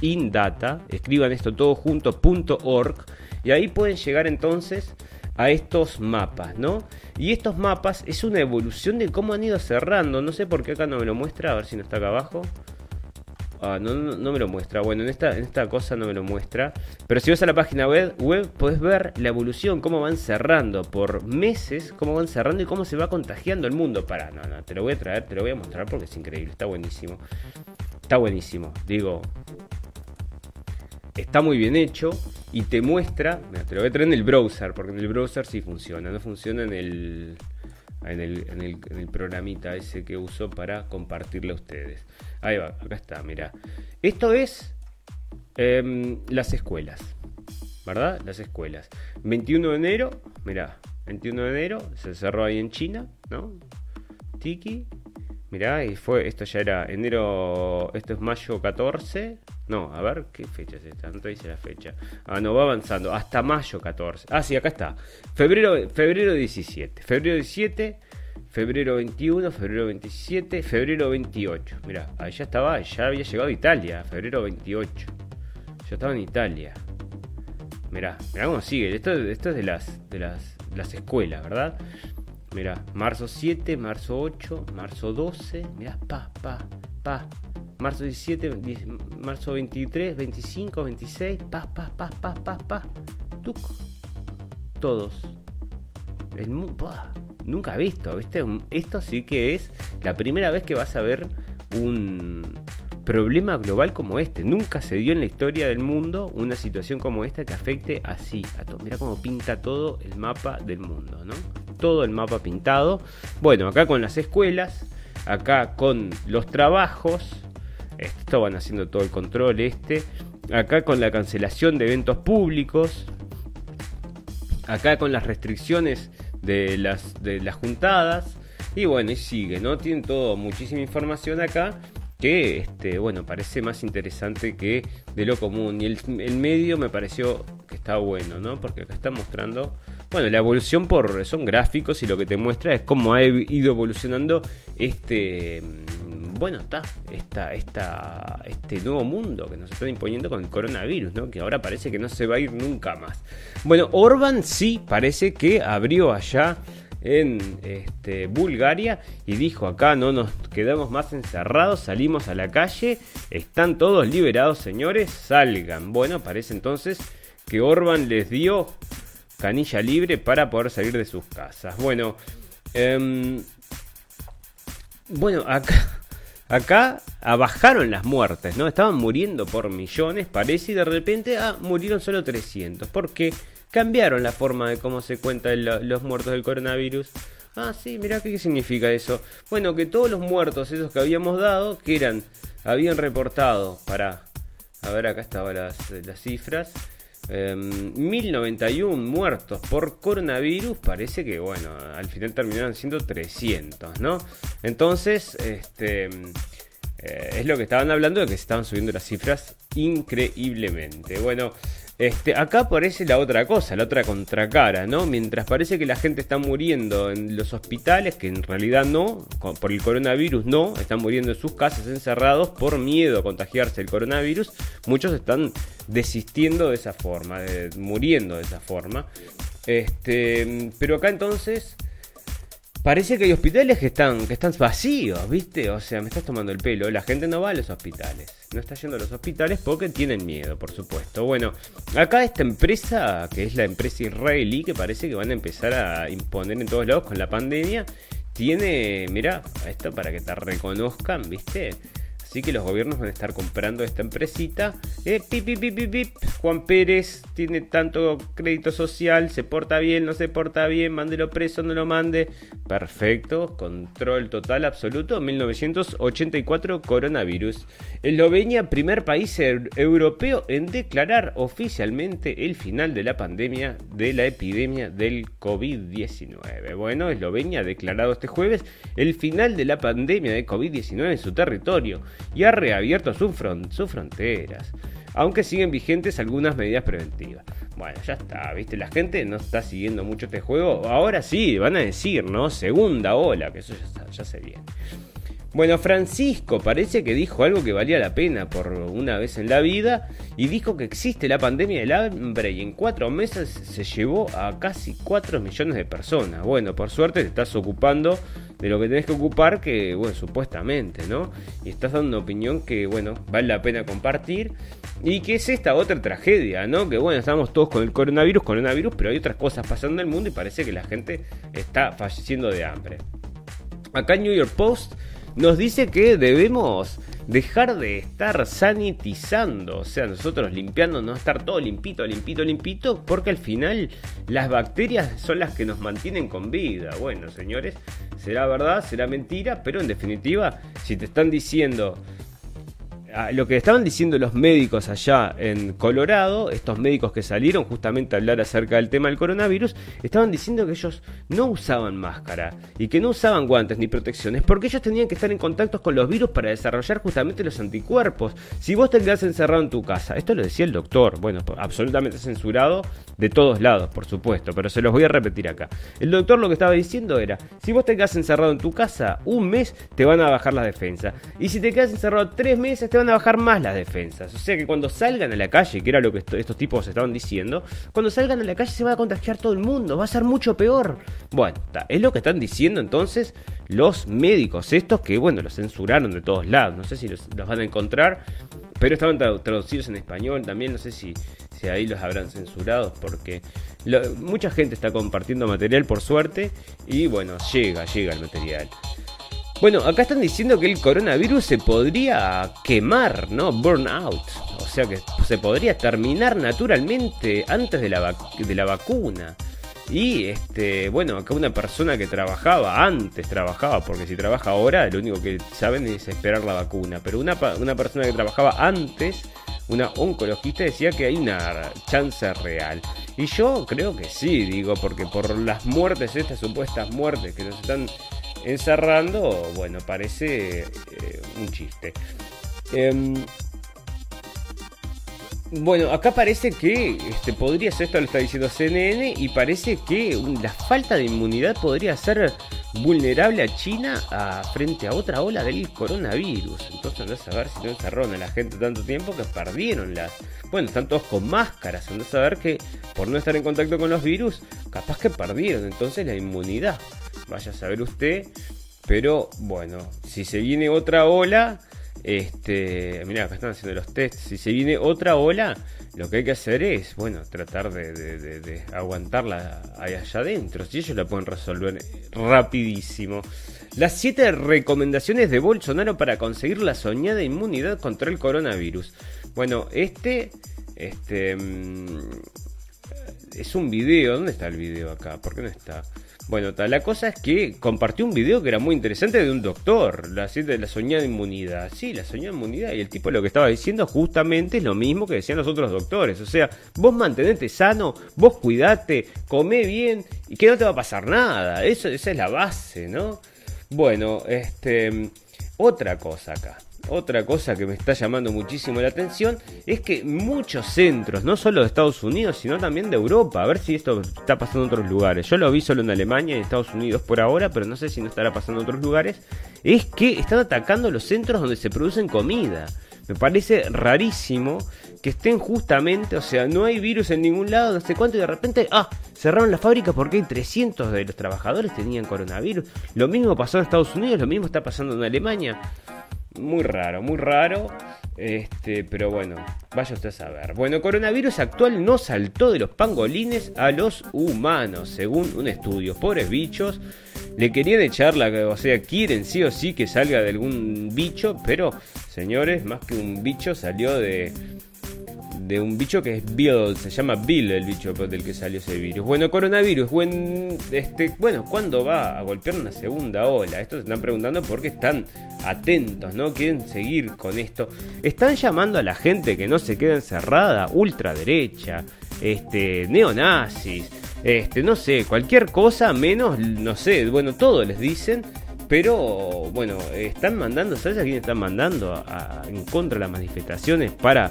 in data, escriban esto todo junto, .org, y ahí pueden llegar entonces a estos mapas, ¿no? Y estos mapas es una evolución de cómo han ido cerrando, no sé por qué acá no me lo muestra, a ver si no está acá abajo. Ah, no, no, me lo muestra. Bueno, en esta, en esta cosa no me lo muestra. Pero si vas a la página web, web, puedes ver la evolución, cómo van cerrando por meses, cómo van cerrando y cómo se va contagiando el mundo. Para, no, no, te lo voy a traer, te lo voy a mostrar porque es increíble, está buenísimo. Está buenísimo. Digo, está muy bien hecho y te muestra. Mira, te lo voy a traer en el browser, porque en el browser sí funciona, no funciona en el. En el, en el, programita ese que uso para compartirle a ustedes. Ahí va, acá está, mira. Esto es em, las escuelas, ¿verdad? Las escuelas. 21 de enero, mira, 21 de enero, se cerró ahí en China, ¿no? Tiki, Mirá, y fue, esto ya era enero, esto es mayo 14. No, a ver, ¿qué fecha es esta? No te dice la fecha. Ah, no, va avanzando. Hasta mayo 14. Ah, sí, acá está. Febrero, febrero 17. Febrero 17 febrero 21, febrero 27, febrero 28. Mira, ahí ya estaba, ya había llegado a Italia, febrero 28. Ya estaba en Italia. Mirá, mirá cómo sigue. Esto, es de las, de las, las escuelas, ¿verdad? Mirá, marzo 7, marzo 8, marzo 12. Mirá, pa, pa, pa. Marzo 17, marzo 23, 25, 26. Pa, pa, pa, pa, pa, pa. Tuc. Todos. El mundo nunca visto, ¿viste? Esto sí que es la primera vez que vas a ver un problema global como este. Nunca se dio en la historia del mundo una situación como esta que afecte así a. Mira cómo pinta todo el mapa del mundo, ¿no? Todo el mapa pintado. Bueno, acá con las escuelas, acá con los trabajos, esto van haciendo todo el control este. Acá con la cancelación de eventos públicos. Acá con las restricciones de las, de las juntadas. Y bueno, y sigue, ¿no? Tienen todo, muchísima información acá que, este, bueno, parece más interesante que de lo común. Y el, el medio me pareció que está bueno, ¿no? Porque acá está mostrando, bueno, la evolución por, son gráficos y lo que te muestra es cómo ha ido evolucionando este bueno, está esta, esta, este nuevo mundo que nos está imponiendo con el coronavirus, ¿no? que ahora parece que no se va a ir nunca más. Bueno, Orban sí parece que abrió allá en este, Bulgaria y dijo acá no nos quedamos más encerrados, salimos a la calle, están todos liberados señores, salgan. Bueno, parece entonces que Orban les dio canilla libre para poder salir de sus casas. Bueno, em, bueno, acá... Acá bajaron las muertes, ¿no? Estaban muriendo por millones, parece, y de repente ah, murieron solo 300. ¿Por qué? cambiaron la forma de cómo se cuentan los muertos del coronavirus. Ah, sí, mirá qué significa eso. Bueno, que todos los muertos, esos que habíamos dado, que eran, habían reportado, para, a ver, acá estaban las cifras. 1091 em, muertos por coronavirus, parece que, bueno, al final terminaron siendo 300, ¿no? Entonces, este, eh, es lo que estaban hablando de que se estaban subiendo las cifras increíblemente. Bueno, este, acá aparece la otra cosa, la otra contracara, ¿no? Mientras parece que la gente está muriendo en los hospitales, que en realidad no, por el coronavirus no, están muriendo en sus casas encerrados por miedo a contagiarse el coronavirus, muchos están desistiendo de esa forma, muriendo de esa forma. Este, pero acá entonces Parece que hay hospitales que están, que están vacíos, ¿viste? O sea, me estás tomando el pelo. La gente no va a los hospitales. No está yendo a los hospitales porque tienen miedo, por supuesto. Bueno, acá esta empresa, que es la empresa israelí, que parece que van a empezar a imponer en todos lados con la pandemia, tiene, mira, esto para que te reconozcan, ¿viste? Así que los gobiernos van a estar comprando esta empresita. Eh, pip, pip, pip, Juan Pérez tiene tanto crédito social, se porta bien, no se porta bien, mándelo preso, no lo mande. Perfecto, control total absoluto. 1984 coronavirus. Eslovenia, primer país europeo en declarar oficialmente el final de la pandemia de la epidemia del COVID-19. Bueno, Eslovenia ha declarado este jueves el final de la pandemia de COVID-19 en su territorio y ha reabierto sus fronteras, aunque siguen vigentes algunas medidas preventivas. Bueno, ya está, ¿viste? La gente no está siguiendo mucho este juego. Ahora sí, van a decir, ¿no? Segunda ola, que eso ya, ya se viene. Bueno, Francisco parece que dijo algo que valía la pena por una vez en la vida y dijo que existe la pandemia del hambre y en cuatro meses se llevó a casi 4 millones de personas. Bueno, por suerte te estás ocupando de lo que tenés que ocupar, que, bueno, supuestamente, ¿no? Y estás dando una opinión que, bueno, vale la pena compartir y que es esta otra tragedia, ¿no? Que, bueno, estamos todos con el coronavirus, coronavirus, pero hay otras cosas pasando en el mundo y parece que la gente está falleciendo de hambre. Acá en New York Post nos dice que debemos dejar de estar sanitizando, o sea, nosotros limpiando, no estar todo limpito, limpito, limpito, porque al final las bacterias son las que nos mantienen con vida. Bueno, señores, será verdad, será mentira, pero en definitiva, si te están diciendo lo que estaban diciendo los médicos allá en Colorado, estos médicos que salieron justamente a hablar acerca del tema del coronavirus, estaban diciendo que ellos no usaban máscara y que no usaban guantes ni protecciones porque ellos tenían que estar en contacto con los virus para desarrollar justamente los anticuerpos. Si vos te quedás encerrado en tu casa, esto lo decía el doctor, bueno, absolutamente censurado de todos lados, por supuesto, pero se los voy a repetir acá. El doctor lo que estaba diciendo era, si vos te quedás encerrado en tu casa un mes, te van a bajar la defensa. Y si te quedas encerrado tres meses, te van a bajar más las defensas. O sea que cuando salgan a la calle, que era lo que estos tipos estaban diciendo, cuando salgan a la calle se va a contagiar todo el mundo, va a ser mucho peor. Bueno, es lo que están diciendo entonces los médicos, estos que, bueno, los censuraron de todos lados. No sé si los, van a encontrar, pero estaban traducidos en español también. No sé si, ahí los habrán censurado, porque mucha gente está compartiendo material por suerte y bueno, llega, llega el material. Bueno, acá están diciendo que el coronavirus se podría quemar, ¿no? Burnout. O sea que se podría terminar naturalmente antes de la, de la vacuna. Y este, bueno, acá una persona que trabajaba, antes trabajaba, porque si trabaja ahora, lo único que saben es esperar la vacuna. Pero una, una persona que trabajaba antes, una oncologista, decía que hay una chance real. Y yo creo que sí, digo, porque por las muertes, estas supuestas muertes que nos están encerrando, bueno, parece eh, un chiste. Em, bueno, acá parece que este, podría ser, esto lo está diciendo CNN, y parece que la falta de inmunidad podría ser vulnerable a China frente a otra ola del coronavirus. Entonces andás a ver si no encerraron a la gente tanto tiempo que perdieron las... Bueno, están todos con máscaras, andás a ver que por no estar en contacto con los virus, capaz que perdieron entonces la inmunidad. Vaya a saber usted. Pero bueno, si se viene otra ola, este, mira, acá están haciendo los tests. Si se viene otra ola, lo que hay que hacer es, bueno, tratar de, aguantarla allá adentro. Si ellos la pueden resolver rapidísimo. Las 7 recomendaciones de Bolsonaro para conseguir la soñada inmunidad contra el coronavirus. Bueno, este, este, mm, es un video. ¿Dónde está el video acá? ¿Por qué no está? Bueno, la cosa es que compartió un video que era muy interesante de un doctor, la, de inmunidad. Sí, la soñada inmunidad. Y el tipo lo que estaba diciendo justamente es lo mismo que decían los otros doctores. O sea, vos mantenete sano, vos cuidate, come bien y que no te va a pasar nada. Eso, esa es la base, ¿no? Bueno, este. Otra cosa acá. Otra cosa que me está llamando muchísimo la atención es que muchos centros, no solo de Estados Unidos, sino también de Europa, a ver si esto está pasando en otros lugares. Yo lo vi solo en Alemania y en Estados Unidos por ahora, pero no sé si no estará pasando en otros lugares. Es que están atacando los centros donde se producen comida. Me parece rarísimo que estén justamente, o sea, no hay virus en ningún lado, no sé cuánto, y de repente, ah, cerraron la fábrica porque hay 300 de los trabajadores tenían coronavirus. Lo mismo pasó en Estados Unidos, lo mismo está pasando en Alemania. Muy raro, muy raro. Este, pero bueno, vaya usted a saber. Bueno, coronavirus actual no saltó de los pangolines a los humanos, según un estudio. Pobres bichos, le querían echar la, o sea, quieren sí o sí que salga de algún bicho, pero señores, más que un bicho salió de de un bicho que es Bill, se llama Bill el bicho del que salió ese virus. Bueno, coronavirus, buen, este, bueno, ¿cuándo va a golpear una segunda ola? Esto se están preguntando porque están atentos, ¿no? Quieren seguir con esto. Están llamando a la gente que no se quede encerrada, ultraderecha, este, neonazis, este, no sé, cualquier cosa menos, no sé, bueno, todo les dicen. Pero bueno, están mandando, ¿sabes a quién están mandando en contra de las manifestaciones para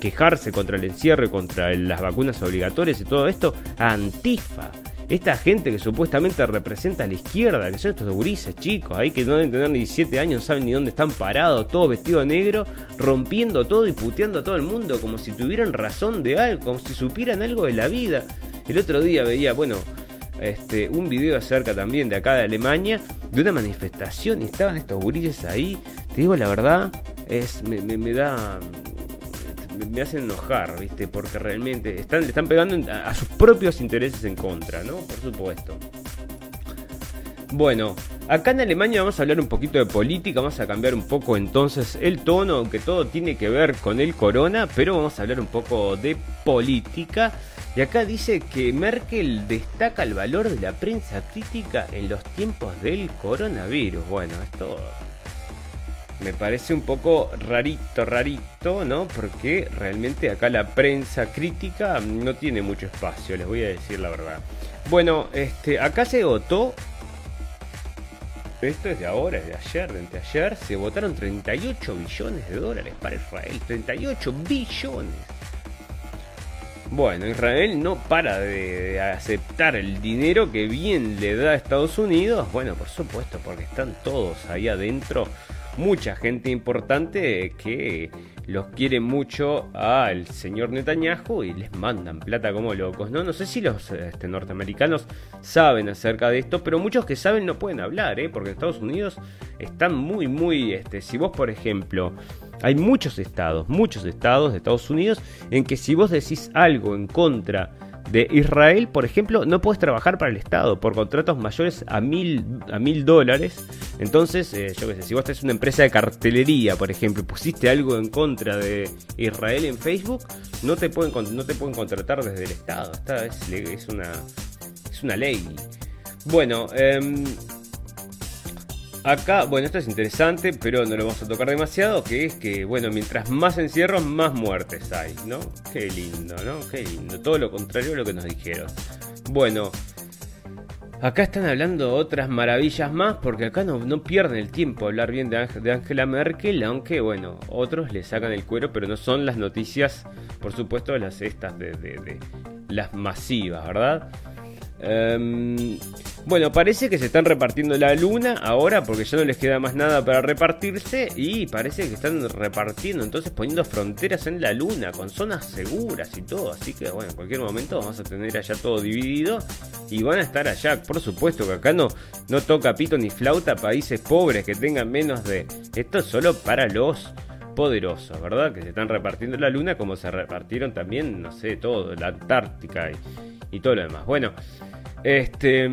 quejarse contra el encierro y contra las vacunas obligatorias y todo esto Antifa. Esta gente que supuestamente representa a la izquierda, que son estos gurises chicos, ahí que no deben tener ni 17 años, no saben ni dónde están parados, todos vestidos de negro, rompiendo todo y puteando a todo el mundo como si tuvieran razón de algo, como si supieran algo de la vida. El otro día veía, bueno, este, un video acerca también de acá de Alemania, de una manifestación y estaban estos gurises ahí. Te digo la verdad, es, me da me hacen enojar, ¿viste? Porque realmente están, le están pegando a, sus propios intereses en contra, ¿no? Por supuesto. Bueno, acá en Alemania vamos a hablar un poquito de política, vamos a cambiar un poco entonces el tono, aunque todo tiene que ver con el corona, pero vamos a hablar un poco de política. Y acá dice que Merkel destaca el valor de la prensa crítica en los tiempos del coronavirus. Bueno, esto me parece un poco rarito, rarito, ¿no? Porque realmente acá la prensa crítica no tiene mucho espacio, les voy a decir la verdad. Bueno, este, acá se votó. Esto es de ahora, es de ayer, de anteayer. Se votaron 38 billones de dólares para Israel. 38 billones. Bueno, Israel no para de aceptar el dinero que bien le da a Estados Unidos. Bueno, por supuesto, porque están todos ahí adentro mucha gente importante que los quiere mucho al señor Netanyahu y les mandan plata como locos, ¿no? No sé si los este, norteamericanos saben acerca de esto, pero muchos que saben no pueden hablar, ¿eh? Porque Estados Unidos están muy, muy, este, si vos, por ejemplo, hay muchos estados, muchos estados de Estados Unidos en que si vos decís algo en contra de Israel, por ejemplo, no puedes trabajar para el Estado por contratos mayores a mil, a mil dólares. Entonces, eh, yo qué sé, si vos tenés una empresa de cartelería, por ejemplo, pusiste algo en contra de Israel en Facebook, no te pueden, no te pueden contratar desde el Estado. Esta es, es, una, es una ley. Bueno, eh, Acá, bueno, esto es interesante, pero no lo vamos a tocar demasiado, que es que, bueno, mientras más encierros, más muertes hay, ¿no? Qué lindo, ¿no? Qué lindo. Todo lo contrario a lo que nos dijeron. Bueno, acá están hablando otras maravillas más, porque acá no, pierden el tiempo hablar bien de Angela Merkel, aunque, bueno, otros le sacan el cuero, pero no son las noticias, por supuesto, las estas de, de las masivas, ¿verdad? Em, bueno, parece que se están repartiendo la luna ahora porque ya no les queda más nada para repartirse y parece que están repartiendo, entonces poniendo fronteras en la luna con zonas seguras y todo. Así que bueno, en cualquier momento vamos a tener allá todo dividido y van a estar allá. Por supuesto que acá no, no toca pito ni flauta países pobres que tengan menos de... Esto es solo para los poderosos, ¿verdad? Que se están repartiendo la luna como se repartieron también, no sé, todo, la Antártica y todo lo demás. Bueno, este,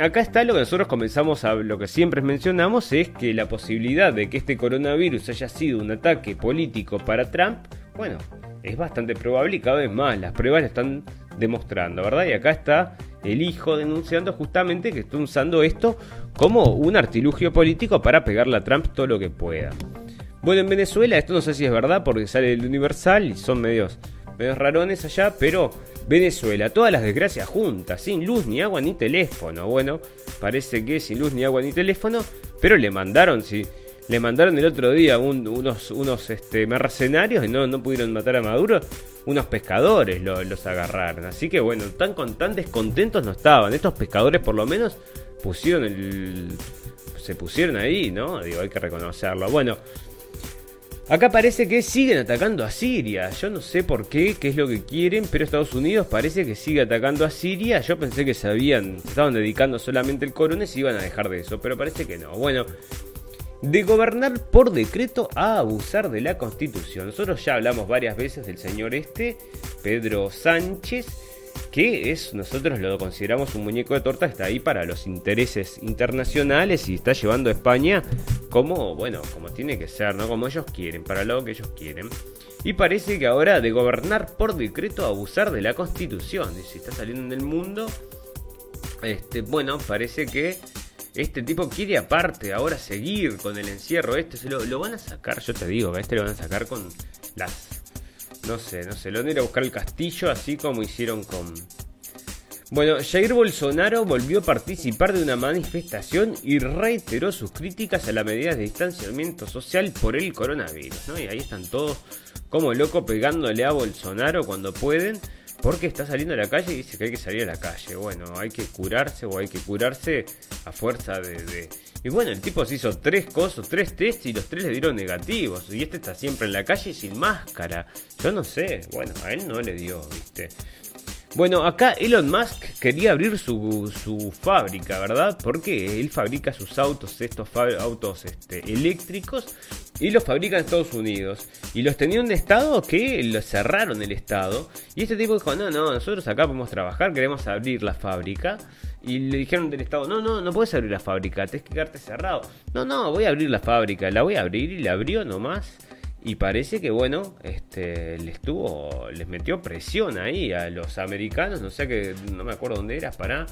acá está lo que nosotros comenzamos a lo que siempre mencionamos es que la posibilidad de que este coronavirus haya sido un ataque político para Trump, bueno, es bastante probable y cada vez más las pruebas lo están demostrando, ¿verdad? Y acá está el hijo denunciando justamente que está usando esto como un artilugio político para pegarle a Trump todo lo que pueda. Bueno, en Venezuela esto no sé si es verdad porque sale el Universal y son medios, medios rarones allá, pero Venezuela, todas las desgracias juntas, sin luz, ni agua, ni teléfono. Bueno, parece que sin luz, ni agua, ni teléfono, pero le mandaron, sí, le mandaron el otro día unos, unos este, mercenarios y no, no pudieron matar a Maduro. Unos pescadores los agarraron. Así que bueno, tan, con, tan descontentos no estaban. Estos pescadores por lo menos pusieron el... Se pusieron ahí, ¿no? Digo, hay que reconocerlo. Bueno, Acá parece que siguen atacando a Siria. Yo no sé por qué, qué es lo que quieren, pero Estados Unidos parece que sigue atacando a Siria. Yo pensé que se habían, estaban dedicando solamente el corones y iban a dejar de eso, pero parece que no. Bueno, de gobernar por decreto a abusar de la constitución. Nosotros ya hablamos varias veces del señor este, Pedro Sánchez que es nosotros lo consideramos un muñeco de torta, está ahí para los intereses internacionales y está llevando a España como, bueno, como tiene que ser, ¿no? Como ellos quieren, para lo que ellos quieren. Y parece que ahora de gobernar por decreto abusar de la constitución, y si está saliendo en el mundo, este, bueno, parece que este tipo quiere aparte ahora seguir con el encierro este, se lo, lo van a sacar, yo te digo, a este lo van a sacar con las no sé, no sé, lo a ir a buscar el castillo así como hicieron con... Bueno, Jair Bolsonaro volvió a participar de una manifestación y reiteró sus críticas a las medidas de distanciamiento social por el coronavirus, ¿no? Y ahí están todos como locos pegándole a Bolsonaro cuando pueden, porque está saliendo a la calle y dice que hay que salir a la calle. Bueno, hay que curarse o hay que curarse a fuerza de y bueno, el tipo se hizo tres cosas, tres test y los tres le dieron negativos. Y este está siempre en la calle sin máscara. Yo no sé, bueno, a él no le dio, viste. Bueno, acá Elon Musk quería abrir su, su fábrica, ¿verdad? Porque él fabrica sus autos, estos autos este, eléctricos, y los fabrica en Estados Unidos. Y los tenía un estado que lo cerraron el estado. Y este tipo dijo, no, no, nosotros acá podemos trabajar, queremos abrir la fábrica. Y le dijeron del Estado, no, no, no puedes abrir la fábrica, tienes que quedarte cerrado. No, no, voy a abrir la fábrica, la voy a abrir y la abrió nomás. Y parece que bueno, este, les estuvo, les metió presión ahí a los americanos, no sé que, no me acuerdo dónde era, para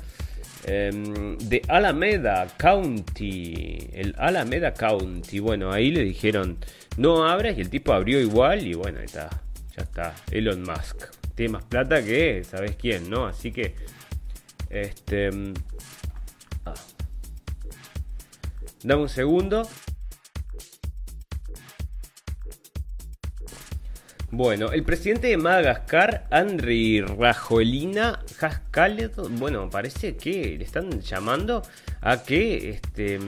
em, de Alameda County, el Alameda County. Bueno, ahí le dijeron no abras y el tipo abrió igual y bueno, está, ya está. Elon Musk tiene más plata que, ¿sabes quién? ¿No? Así que este. Ah. Dame un segundo. Bueno, el presidente de Madagascar, Andri Rajoelina Haskalet, bueno, parece que le están llamando a que este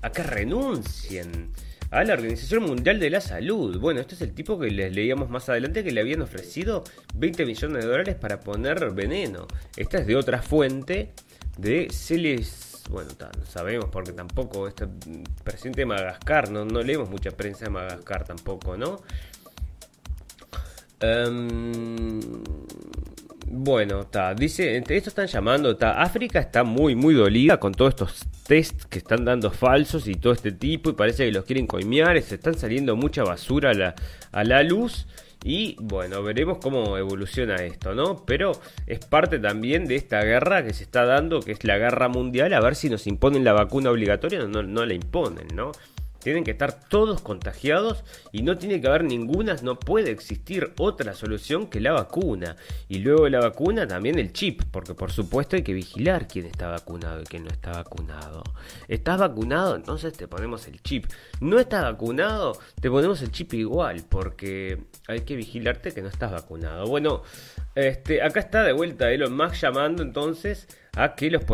a que renuncien a la Organización Mundial de la Salud. Bueno, este es el tipo que les leíamos más adelante que le habían ofrecido 20 millones de dólares para poner veneno. Esta es de otra fuente de Celes. Bueno, no sabemos porque tampoco este presidente de Madagascar, no, no leemos mucha prensa de Madagascar tampoco, ¿no? Um, bueno, está, dice, esto están llamando, está, África está muy, muy dolida con todos estos test que están dando falsos y todo este tipo y parece que los quieren coimear, se están saliendo mucha basura a la, a la luz y bueno, veremos cómo evoluciona esto, ¿no? Pero es parte también de esta guerra que se está dando, que es la guerra mundial, a ver si nos imponen la vacuna obligatoria o no, no la imponen, ¿no? Tienen que estar todos contagiados y no tiene que haber ninguna, no puede existir otra solución que la vacuna. Y luego la vacuna también el chip, porque por supuesto hay que vigilar quién está vacunado y quién no está vacunado. ¿Estás vacunado? Entonces te ponemos el chip. ¿No estás vacunado? Te ponemos el chip igual, porque hay que vigilarte que no estás vacunado. Bueno, este, acá está de vuelta Elon Musk llamando entonces a que los,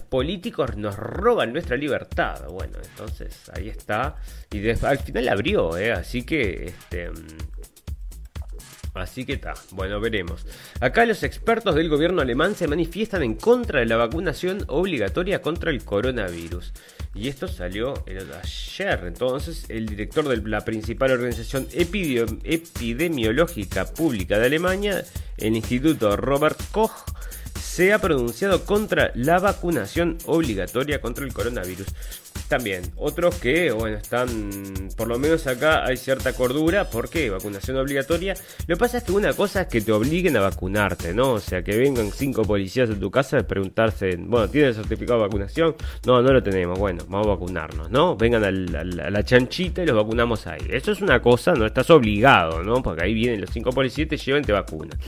políticos nos roban nuestra libertad. Bueno, entonces ahí está. Y al final abrió, ¿eh? así que este. Así que está, bueno, veremos. Acá los expertos del gobierno alemán se manifiestan en contra de la vacunación obligatoria contra el coronavirus. Y esto salió ayer. Entonces, el director de la principal organización epidemiológica pública de Alemania, el Instituto Robert Koch, se ha pronunciado contra la vacunación obligatoria contra el coronavirus. También, otros que, bueno, están, por lo menos acá hay cierta cordura, porque vacunación obligatoria. Lo que pasa es que una cosa es que te obliguen a vacunarte, ¿no? O sea, que vengan cinco policías a tu casa a preguntarse, bueno, ¿tienes el certificado de vacunación? No, no lo tenemos, bueno, vamos a vacunarnos, ¿no? Vengan a la, chanchita y los vacunamos ahí. Eso es una cosa, no estás obligado, ¿no? Porque ahí vienen los cinco policías, te llevan y te vacunan.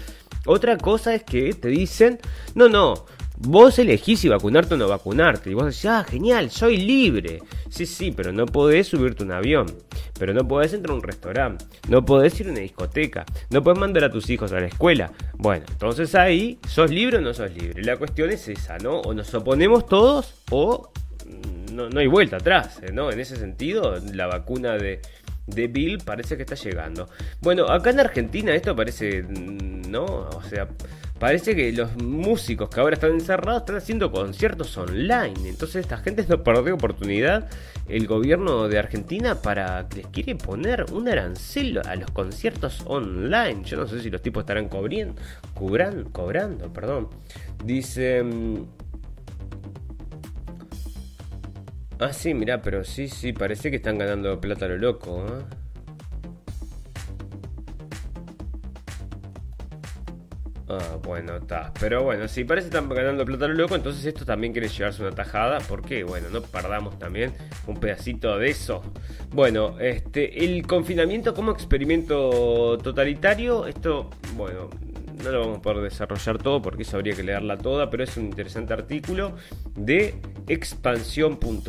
Otra cosa es que te dicen, no, no, vos elegís si vacunarte o no vacunarte. Y vos decís, ah, genial, soy libre. Sí, sí, pero no podés subirte un avión. Pero no podés entrar a un restaurante. No podés ir a una discoteca. No podés mandar a tus hijos a la escuela. Bueno, entonces ahí, ¿sos libre o no sos libre? La cuestión es esa, ¿no? O nos oponemos todos o no, no hay vuelta atrás, ¿no? En ese sentido, la vacuna de de Bill parece que está llegando. Bueno, acá en Argentina esto parece, mm, ¿no? O sea, parece que los músicos que ahora están encerrados están haciendo conciertos online. Entonces esta gente no perdió oportunidad. El gobierno de Argentina para que les quiere poner un arancel a los conciertos online. Yo no sé si los tipos estarán cobriendo, cobrando, perdón. Dice... Mm, Ah, sí, mirá, pero sí, sí, parece que están ganando plata a lo loco, ¿eh? Ah, bueno, está. Pero bueno, si parece que están ganando plata lo loco, entonces esto también quiere llevarse una tajada. porque Bueno, no perdamos también un pedacito de eso. Bueno, este, el confinamiento como experimento totalitario, esto, bueno, no lo vamos a poder desarrollar todo porque eso habría que leerla toda, pero es un interesante artículo de expansión.com.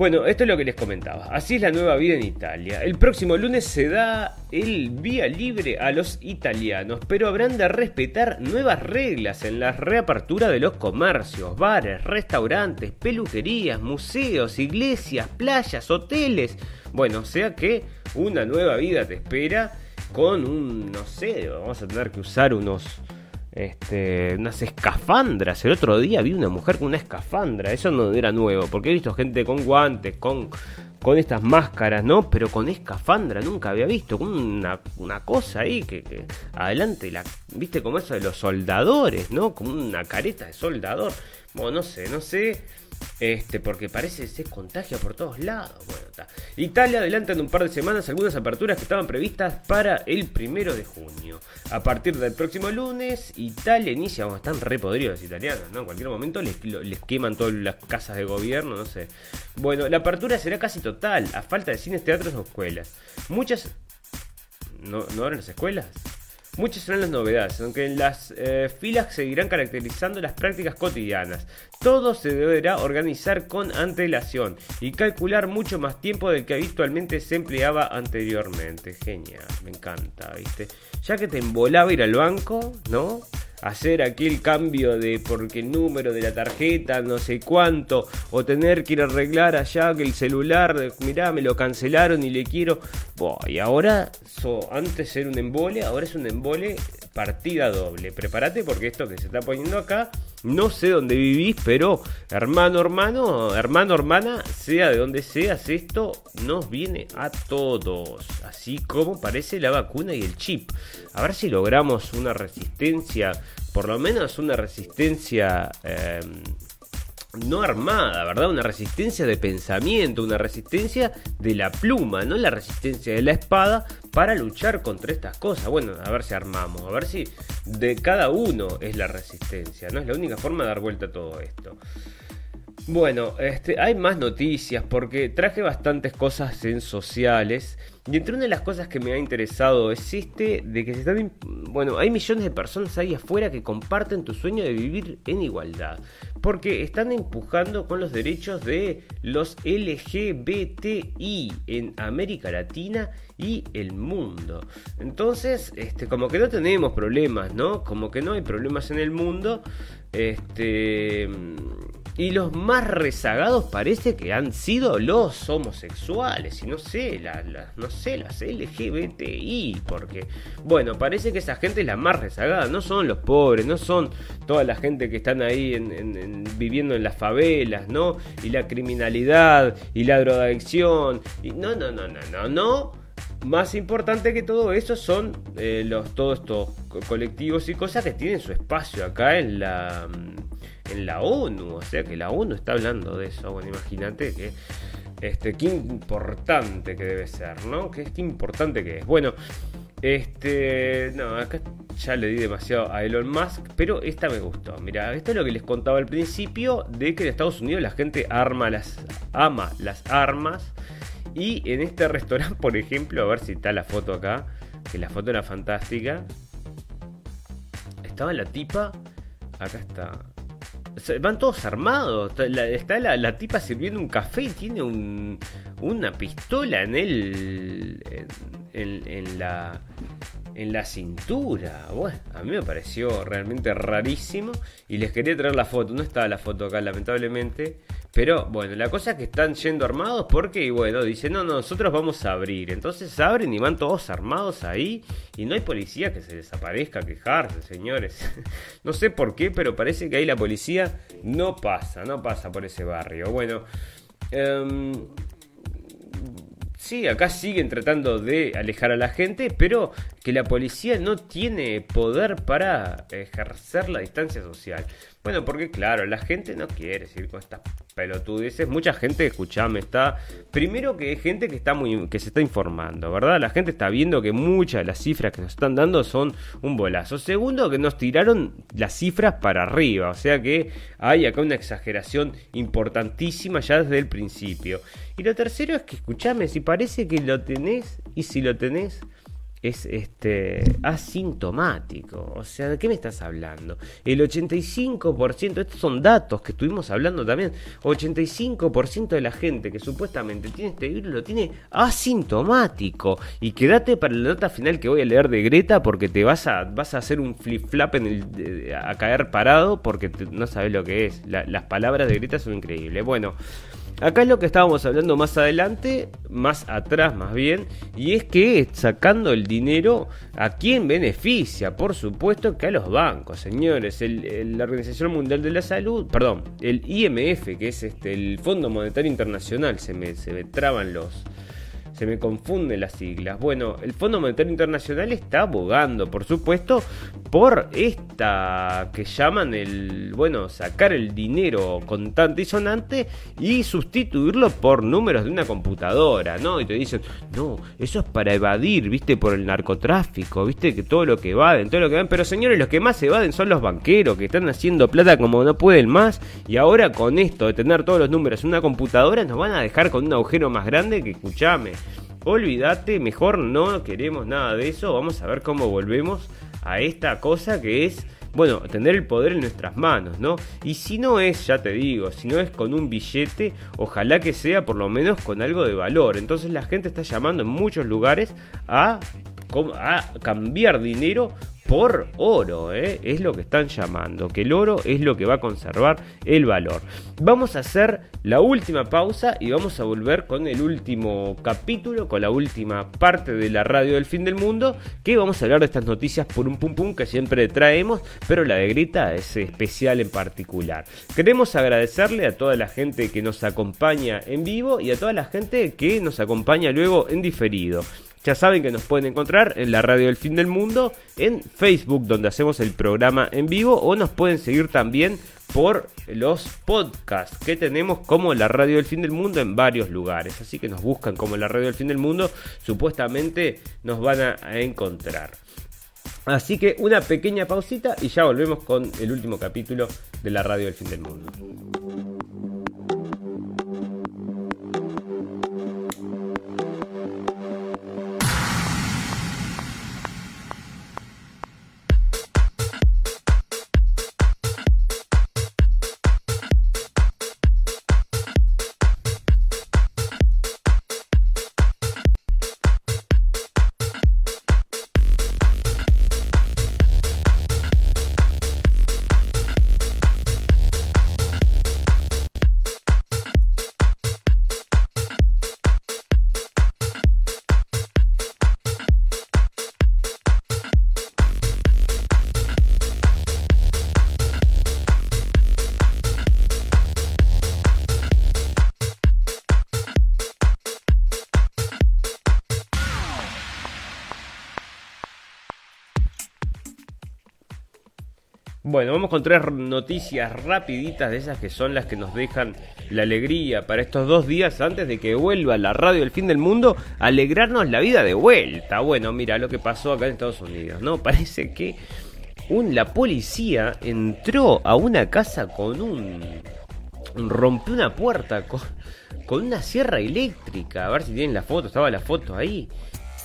Bueno, esto es lo que les comentaba. Así es la nueva vida en Italia. El próximo lunes se da el vía libre a los italianos, pero habrán de respetar nuevas reglas en la reapertura de los comercios, bares, restaurantes, peluquerías, museos, iglesias, playas, hoteles. Bueno, o sea que una nueva vida te espera con un, no sé, vamos a tener que usar unos, este, unas escafandras. El otro día vi una mujer con una escafandra, eso no era nuevo, porque he visto gente con guantes, con, con estas máscaras, ¿no? Pero con escafandra nunca había visto, con una, una cosa ahí que, adelante, la, viste como eso de los soldadores, ¿no? Como una careta de soldador. Bueno, no sé, no sé. Este, porque parece que se contagia por todos lados. Bueno, está. Italia adelanta en un par de semanas algunas aperturas que estaban previstas para el primero de junio. A partir del próximo lunes, Italia inicia. Bueno, están re podridos los italianos, ¿no? En cualquier momento les, les queman todas las casas de gobierno, no sé. Bueno, la apertura será casi total, a falta de cines, teatros o escuelas. Muchas. ¿No, ¿no abren las escuelas? Muchas serán las novedades, aunque en las eh, filas seguirán caracterizando las prácticas cotidianas. Todo se deberá organizar con antelación y calcular mucho más tiempo del que habitualmente se empleaba anteriormente. Genial, me encanta, ¿viste? Ya que te embolaba ir al banco, ¿no? Hacer aquí el cambio de porque el número de la tarjeta, no sé cuánto, o tener que ir a arreglar allá que el celular, mirá, me lo cancelaron y le quiero. y ahora, antes era un embole, ahora es un embole partida doble. Prepárate porque esto que se está poniendo acá, no sé dónde vivís, pero hermano, hermano, hermano, hermana, sea de donde seas, esto nos viene a todos. Así como parece la vacuna y el chip. A ver si logramos una resistencia, por lo menos una resistencia... Eh, no armada, ¿verdad? Una resistencia de pensamiento, una resistencia de la pluma, no la resistencia de la espada para luchar contra estas cosas. Bueno, a ver si armamos, a ver si de cada uno es la resistencia, ¿no? Es la única forma de dar vuelta a todo esto. Bueno, este, hay más noticias porque traje bastantes cosas en sociales. Y entre una de las cosas que me ha interesado existe de que se están. Bueno, hay millones de personas ahí afuera que comparten tu sueño de vivir en igualdad. Porque están empujando con los derechos de los LGBTI en América Latina y el mundo. Entonces, este, como que no tenemos problemas, ¿no? Como que no hay problemas en el mundo. Este y los más rezagados parece que han sido los homosexuales y no sé, la, no sé, las LGBTI, porque bueno, parece que esa gente es la más rezagada, no son los pobres, no son toda la gente que están ahí en, viviendo en las favelas, ¿no? Y la criminalidad y la drogadicción y no, no, no, no, no, no. Más importante que todo eso son eh, los, todos estos colectivos y cosas que tienen su espacio acá en la en la ONU, o sea que la ONU está hablando de eso. Bueno, imagínate que este, qué importante que debe ser, ¿no? Qué, qué importante que es. Bueno, este, no, acá ya le di demasiado a Elon Musk, pero esta me gustó. Mira, esto es lo que les contaba al principio de que en Estados Unidos la gente arma las, ama las armas. Y en este restaurante, por ejemplo, a ver si está la foto acá, que la foto era fantástica. Estaba la tipa, acá está, van todos armados. Está la, tipa sirviendo un café y tiene una pistola en el. En, la. En la cintura. Bueno, a mí me pareció realmente rarísimo. Y les quería traer la foto. No estaba la foto acá, lamentablemente. Pero bueno, la cosa es que están yendo armados porque, bueno, dicen, no, nosotros vamos a abrir. Entonces abren y van todos armados ahí y no hay policía que se desaparezca quejarse, señores. no sé por qué, pero parece que ahí la policía no pasa, no pasa por ese barrio. Bueno, eh, Sí, acá siguen tratando de alejar a la gente, pero que la policía no tiene poder para ejercer la distancia social. Bueno, porque claro, la gente no quiere seguir con estas pelotudeces. Mucha gente, escuchame, está. Primero que hay gente que está muy. que se está informando, ¿verdad? La gente está viendo que muchas de las cifras que nos están dando son un bolazo. Segundo, que nos tiraron las cifras para arriba. O sea que hay acá una exageración importantísima ya desde el principio. Y lo tercero es que, escuchame, si parece que lo tenés, y si lo tenés es este asintomático. O sea, ¿de qué me estás hablando? El 85%, estos son datos que estuvimos hablando también, 85% de la gente que supuestamente tiene este virus lo tiene asintomático. Y quédate para la nota final que voy a leer de Greta porque te vas a, vas a hacer un flip flap en el, a caer parado porque no sabes lo que es. las palabras de Greta son increíbles. Bueno. Acá es lo que estábamos hablando más adelante, más atrás más bien, y es que sacando el dinero, ¿a quién beneficia? Por supuesto que a los bancos, señores. la Organización Mundial de la Salud, perdón, el IMF, que es este, el Fondo Monetario Internacional, se me, se me traban los, se me confunden las siglas. Bueno, el Fondo Monetario Internacional está abogando, por supuesto, por esta que llaman el, bueno, sacar el dinero contante y sonante y sustituirlo por números de una computadora, ¿no? Y te dicen, no, eso es para evadir, viste, por el narcotráfico, viste, que todo lo que evaden, todo lo que van, pero señores, los que más evaden son los banqueros, que están haciendo plata como no pueden más, y ahora con esto de tener todos los números en una computadora, nos van a dejar con un agujero más grande que, escuchame, olvídate, mejor no queremos nada de eso, vamos a ver cómo volvemos a esta cosa que es, bueno, tener el poder en nuestras manos, ¿no? Y si no es, ya te digo, si no es con un billete, ojalá que sea por lo menos con algo de valor. Entonces la gente está llamando en muchos lugares a, a cambiar dinero por oro, ¿eh? es lo que están llamando, que el oro es lo que va a conservar el valor. Vamos a hacer la última pausa y vamos a volver con el último capítulo, con la última parte de la radio del fin del mundo, que vamos a hablar de estas noticias por un pum pum que siempre traemos, pero la de Grita es especial en particular. Queremos agradecerle a toda la gente que nos acompaña en vivo y a toda la gente que nos acompaña luego en diferido. Ya saben que nos pueden encontrar en la radio del fin del mundo, en Facebook donde hacemos el programa en vivo o nos pueden seguir también por los podcasts que tenemos como la radio del fin del mundo en varios lugares. Así que nos buscan como la radio del fin del mundo, supuestamente nos van a encontrar. Así que una pequeña pausita y ya volvemos con el último capítulo de la radio del fin del mundo. Bueno, vamos con tres noticias rapiditas de esas que son las que nos dejan la alegría para estos dos días antes de que vuelva la radio del fin del mundo, alegrarnos la vida de vuelta. Bueno, mira lo que pasó acá en Estados Unidos, ¿no? Parece que un, la policía entró a una casa con un... rompió una puerta con, con una sierra eléctrica. A ver si tienen la foto, estaba la foto ahí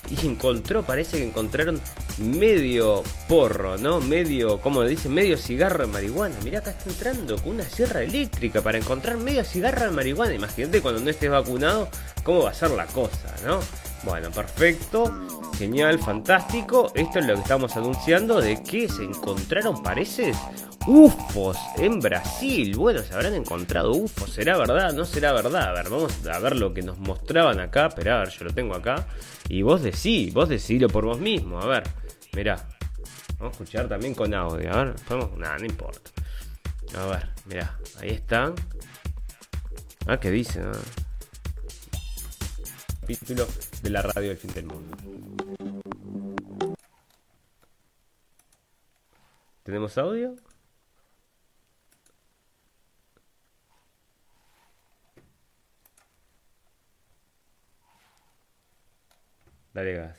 y encontró, parece que encontraron medio porro, ¿no? Medio, como dice, medio cigarro de marihuana. Mirá, acá está entrando con una sierra eléctrica para encontrar medio cigarro de marihuana. Imagínate cuando no estés vacunado, cómo va a ser la cosa, ¿no? Bueno, perfecto, genial, fantástico. Esto es lo que estamos anunciando de que se encontraron, parece, UFOs en Brasil. Bueno, se habrán encontrado UFOs. ¿Será verdad? ¿No será verdad? A ver, vamos a ver lo que nos mostraban acá. Espera, a ver, yo lo tengo acá. Y vos decís, vos decilo por vos mismo. A ver, mirá. Vamos a escuchar también con audio. A ver. Nada, no importa. A ver, mirá, ahí están. Ah, ¿qué dice? Ah. Capítulo de la radio del fin del mundo. ¿Tenemos audio? Dale gas.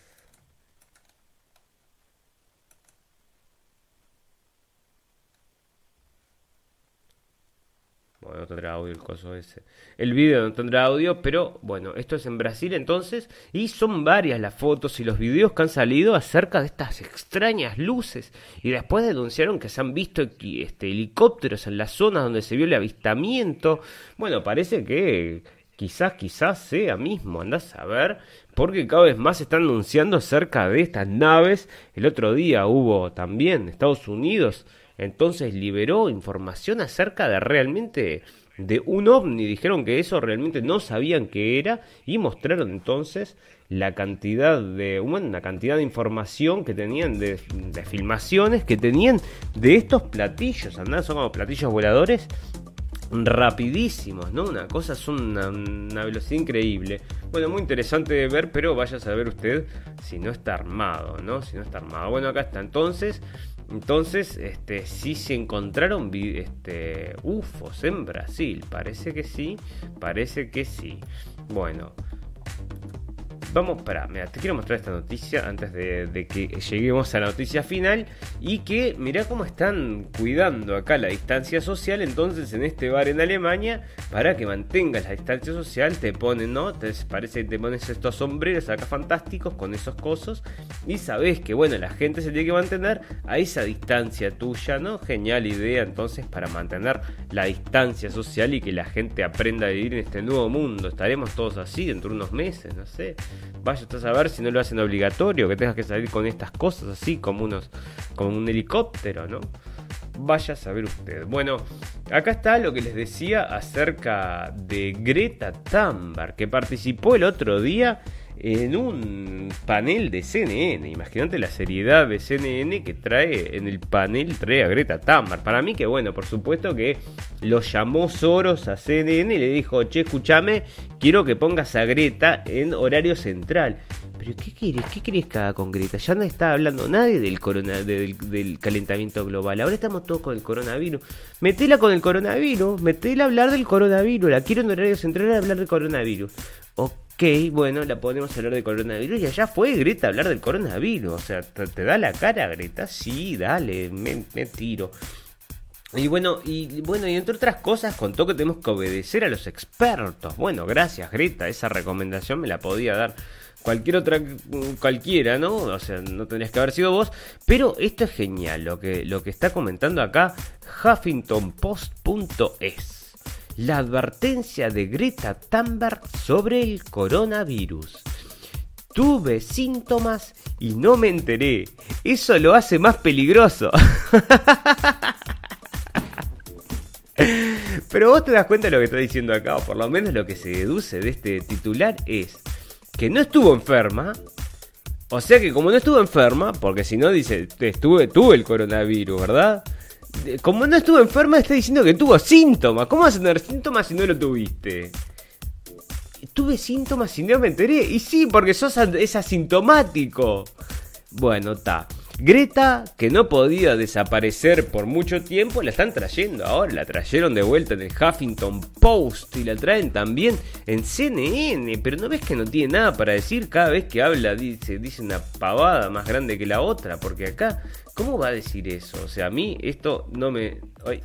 Bueno, no tendrá audio el coso ese. El video no tendrá audio, pero bueno, esto es en Brasil entonces. Y son varias las fotos y los videos que han salido acerca de estas extrañas luces. Y después denunciaron que se han visto este, helicópteros en las zonas donde se vio el avistamiento. Bueno, parece que quizás, quizás sea mismo, andás a ver, porque cada vez más se están anunciando acerca de estas naves. El otro día hubo también Estados Unidos, entonces liberó información acerca de realmente de un ovni. Dijeron que eso realmente no sabían qué era y mostraron entonces la cantidad de una cantidad de información que tenían de, de filmaciones que tenían de estos platillos. Andán, son como platillos voladores rapidísimos, ¿no? Una cosa es una, velocidad increíble. Bueno, muy interesante de ver, pero vaya a saber usted si no está armado, ¿no? Si no está armado. Bueno, acá está. Entonces, entonces, este, sí se encontraron este, UFOs en Brasil. Parece que sí, parece que sí. Bueno, vamos para, mira, te quiero mostrar esta noticia antes de, que lleguemos a la noticia final y que mira cómo están cuidando acá la distancia social, entonces en este bar en Alemania, para que mantengas la distancia social, te ponen, ¿no? Te parece que te pones estos sombreros acá fantásticos con esos cosos y sabes que, bueno, la gente se tiene que mantener a esa distancia tuya, ¿no? Genial idea entonces para mantener la distancia social y que la gente aprenda a vivir en este nuevo mundo. Estaremos todos así dentro de unos meses, no sé vaya a saber si no lo hacen obligatorio, que tengas que salir con estas cosas así, como unos, como un helicóptero, ¿no? Vaya a saber usted. Bueno, acá está lo que les decía acerca de Greta Thunberg, que participó el otro día en un panel de CNN. Imagínate la seriedad de CNN que trae en el panel, trae a Greta Thunberg. Para mí que bueno, por supuesto que lo llamó Soros a CNN y le dijo, che, escúchame, quiero que pongas a Greta en horario central. Pero ¿qué querés? ¿Qué querés que haga con Greta? Ya no está hablando nadie del, corona, del, calentamiento global. Ahora estamos todos con el coronavirus. Metela con el coronavirus. Metela a hablar del coronavirus. La quiero en horario central a hablar del coronavirus. Ok Ok, bueno, la podemos hablar de coronavirus y allá fue Greta hablar del coronavirus. O sea, ¿te, da la cara, Greta? Sí, dale, me, tiro. Y bueno, y bueno, y entre otras cosas contó que tenemos que obedecer a los expertos. Bueno, gracias, Greta, esa recomendación me la podía dar cualquier otra cualquiera, ¿no? O sea, no tendrías que haber sido vos, pero esto es genial lo que lo que está comentando acá huffingtonpost.es la advertencia de Greta Thunberg sobre el coronavirus. Tuve síntomas y no me enteré. Eso lo hace más peligroso. Pero vos te das cuenta de lo que está diciendo acá, o por lo menos lo que se deduce de este titular es que no estuvo enferma. O sea que como no estuvo enferma, porque si no dice, estuve, tuve el coronavirus, ¿verdad? Como no estuvo enferma, está diciendo que tuvo síntomas. ¿Cómo vas a tener síntomas si no lo tuviste? Tuve síntomas y no me enteré. Y sí, porque sos es asintomático. Bueno, está. Greta, que no podía desaparecer por mucho tiempo, la están trayendo ahora. La trajeron de vuelta en el Huffington Post y la traen también en CNN. Pero no ves que no tiene nada para decir cada vez que habla, dice, dice una pavada más grande que la otra. Porque acá, ¿cómo va a decir eso? O sea, a mí esto no me. Ay,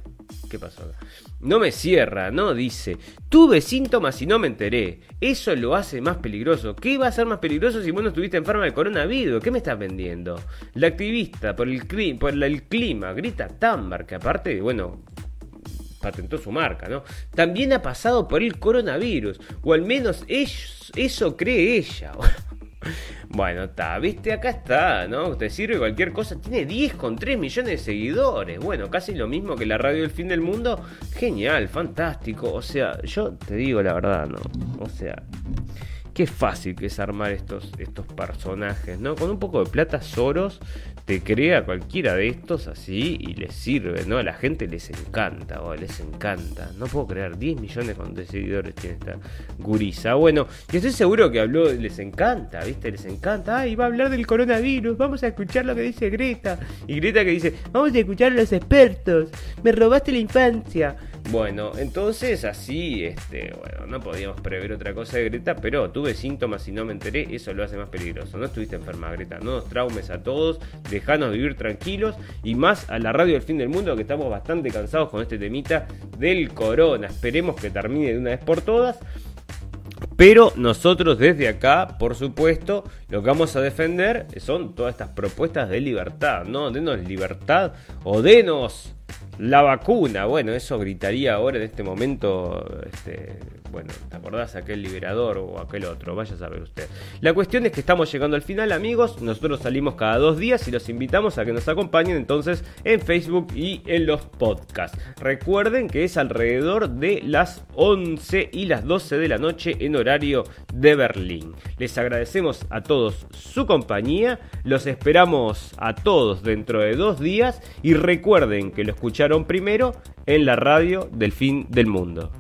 ¿Qué pasó acá? No me cierra, no dice. Tuve síntomas y no me enteré. Eso lo hace más peligroso. ¿Qué va a ser más peligroso si vos no estuviste enferma del coronavirus? ¿Qué me estás vendiendo? La activista por el, clima, Grita Thunberg, que aparte, bueno, patentó su marca, ¿no? También ha pasado por el coronavirus, o al menos eso cree ella. Bueno, está, viste, acá está, ¿no? Te sirve cualquier cosa. Tiene 10 con 3 millones de seguidores. Bueno, casi lo mismo que la radio del fin del mundo. Genial, fantástico. O sea, yo te digo la verdad, ¿no? O sea, qué fácil que es armar estos, estos personajes, ¿no? Con un poco de plata, Soros te crea cualquiera de estos así y les sirve, ¿no? A la gente les encanta, o les encanta. No puedo creer, 10 millones de seguidores tiene esta gurisa. Bueno, y estoy seguro que habló, les encanta, ¿viste? Les encanta. Ay, va a hablar del coronavirus, vamos a escuchar lo que dice Greta. Y Greta que dice, vamos a escuchar a los expertos, me robaste la infancia. Bueno, entonces así, este, bueno, no podíamos prever otra cosa de Greta, pero tuve síntomas y no me enteré, eso lo hace más peligroso. No estuviste enferma, Greta, no nos traumes a todos, dejanos vivir tranquilos y más a la radio del fin del mundo que estamos bastante cansados con este temita del corona. Esperemos que termine de una vez por todas. Pero nosotros desde acá, por supuesto, lo que vamos a defender son todas estas propuestas de libertad, ¿no? Denos libertad o denos la vacuna, bueno, eso gritaría ahora en este momento, este, bueno, ¿te acordás aquel liberador o aquel otro? Vaya a saber usted. La cuestión es que estamos llegando al final, amigos. Nosotros salimos cada dos días y los invitamos a que nos acompañen entonces en Facebook y en los podcasts. Recuerden que es alrededor de las 11 y las 12 de la noche en horario de Berlín. Les agradecemos a todos su compañía. Los esperamos a todos dentro de dos días y recuerden que lo primero en la radio del fin del mundo.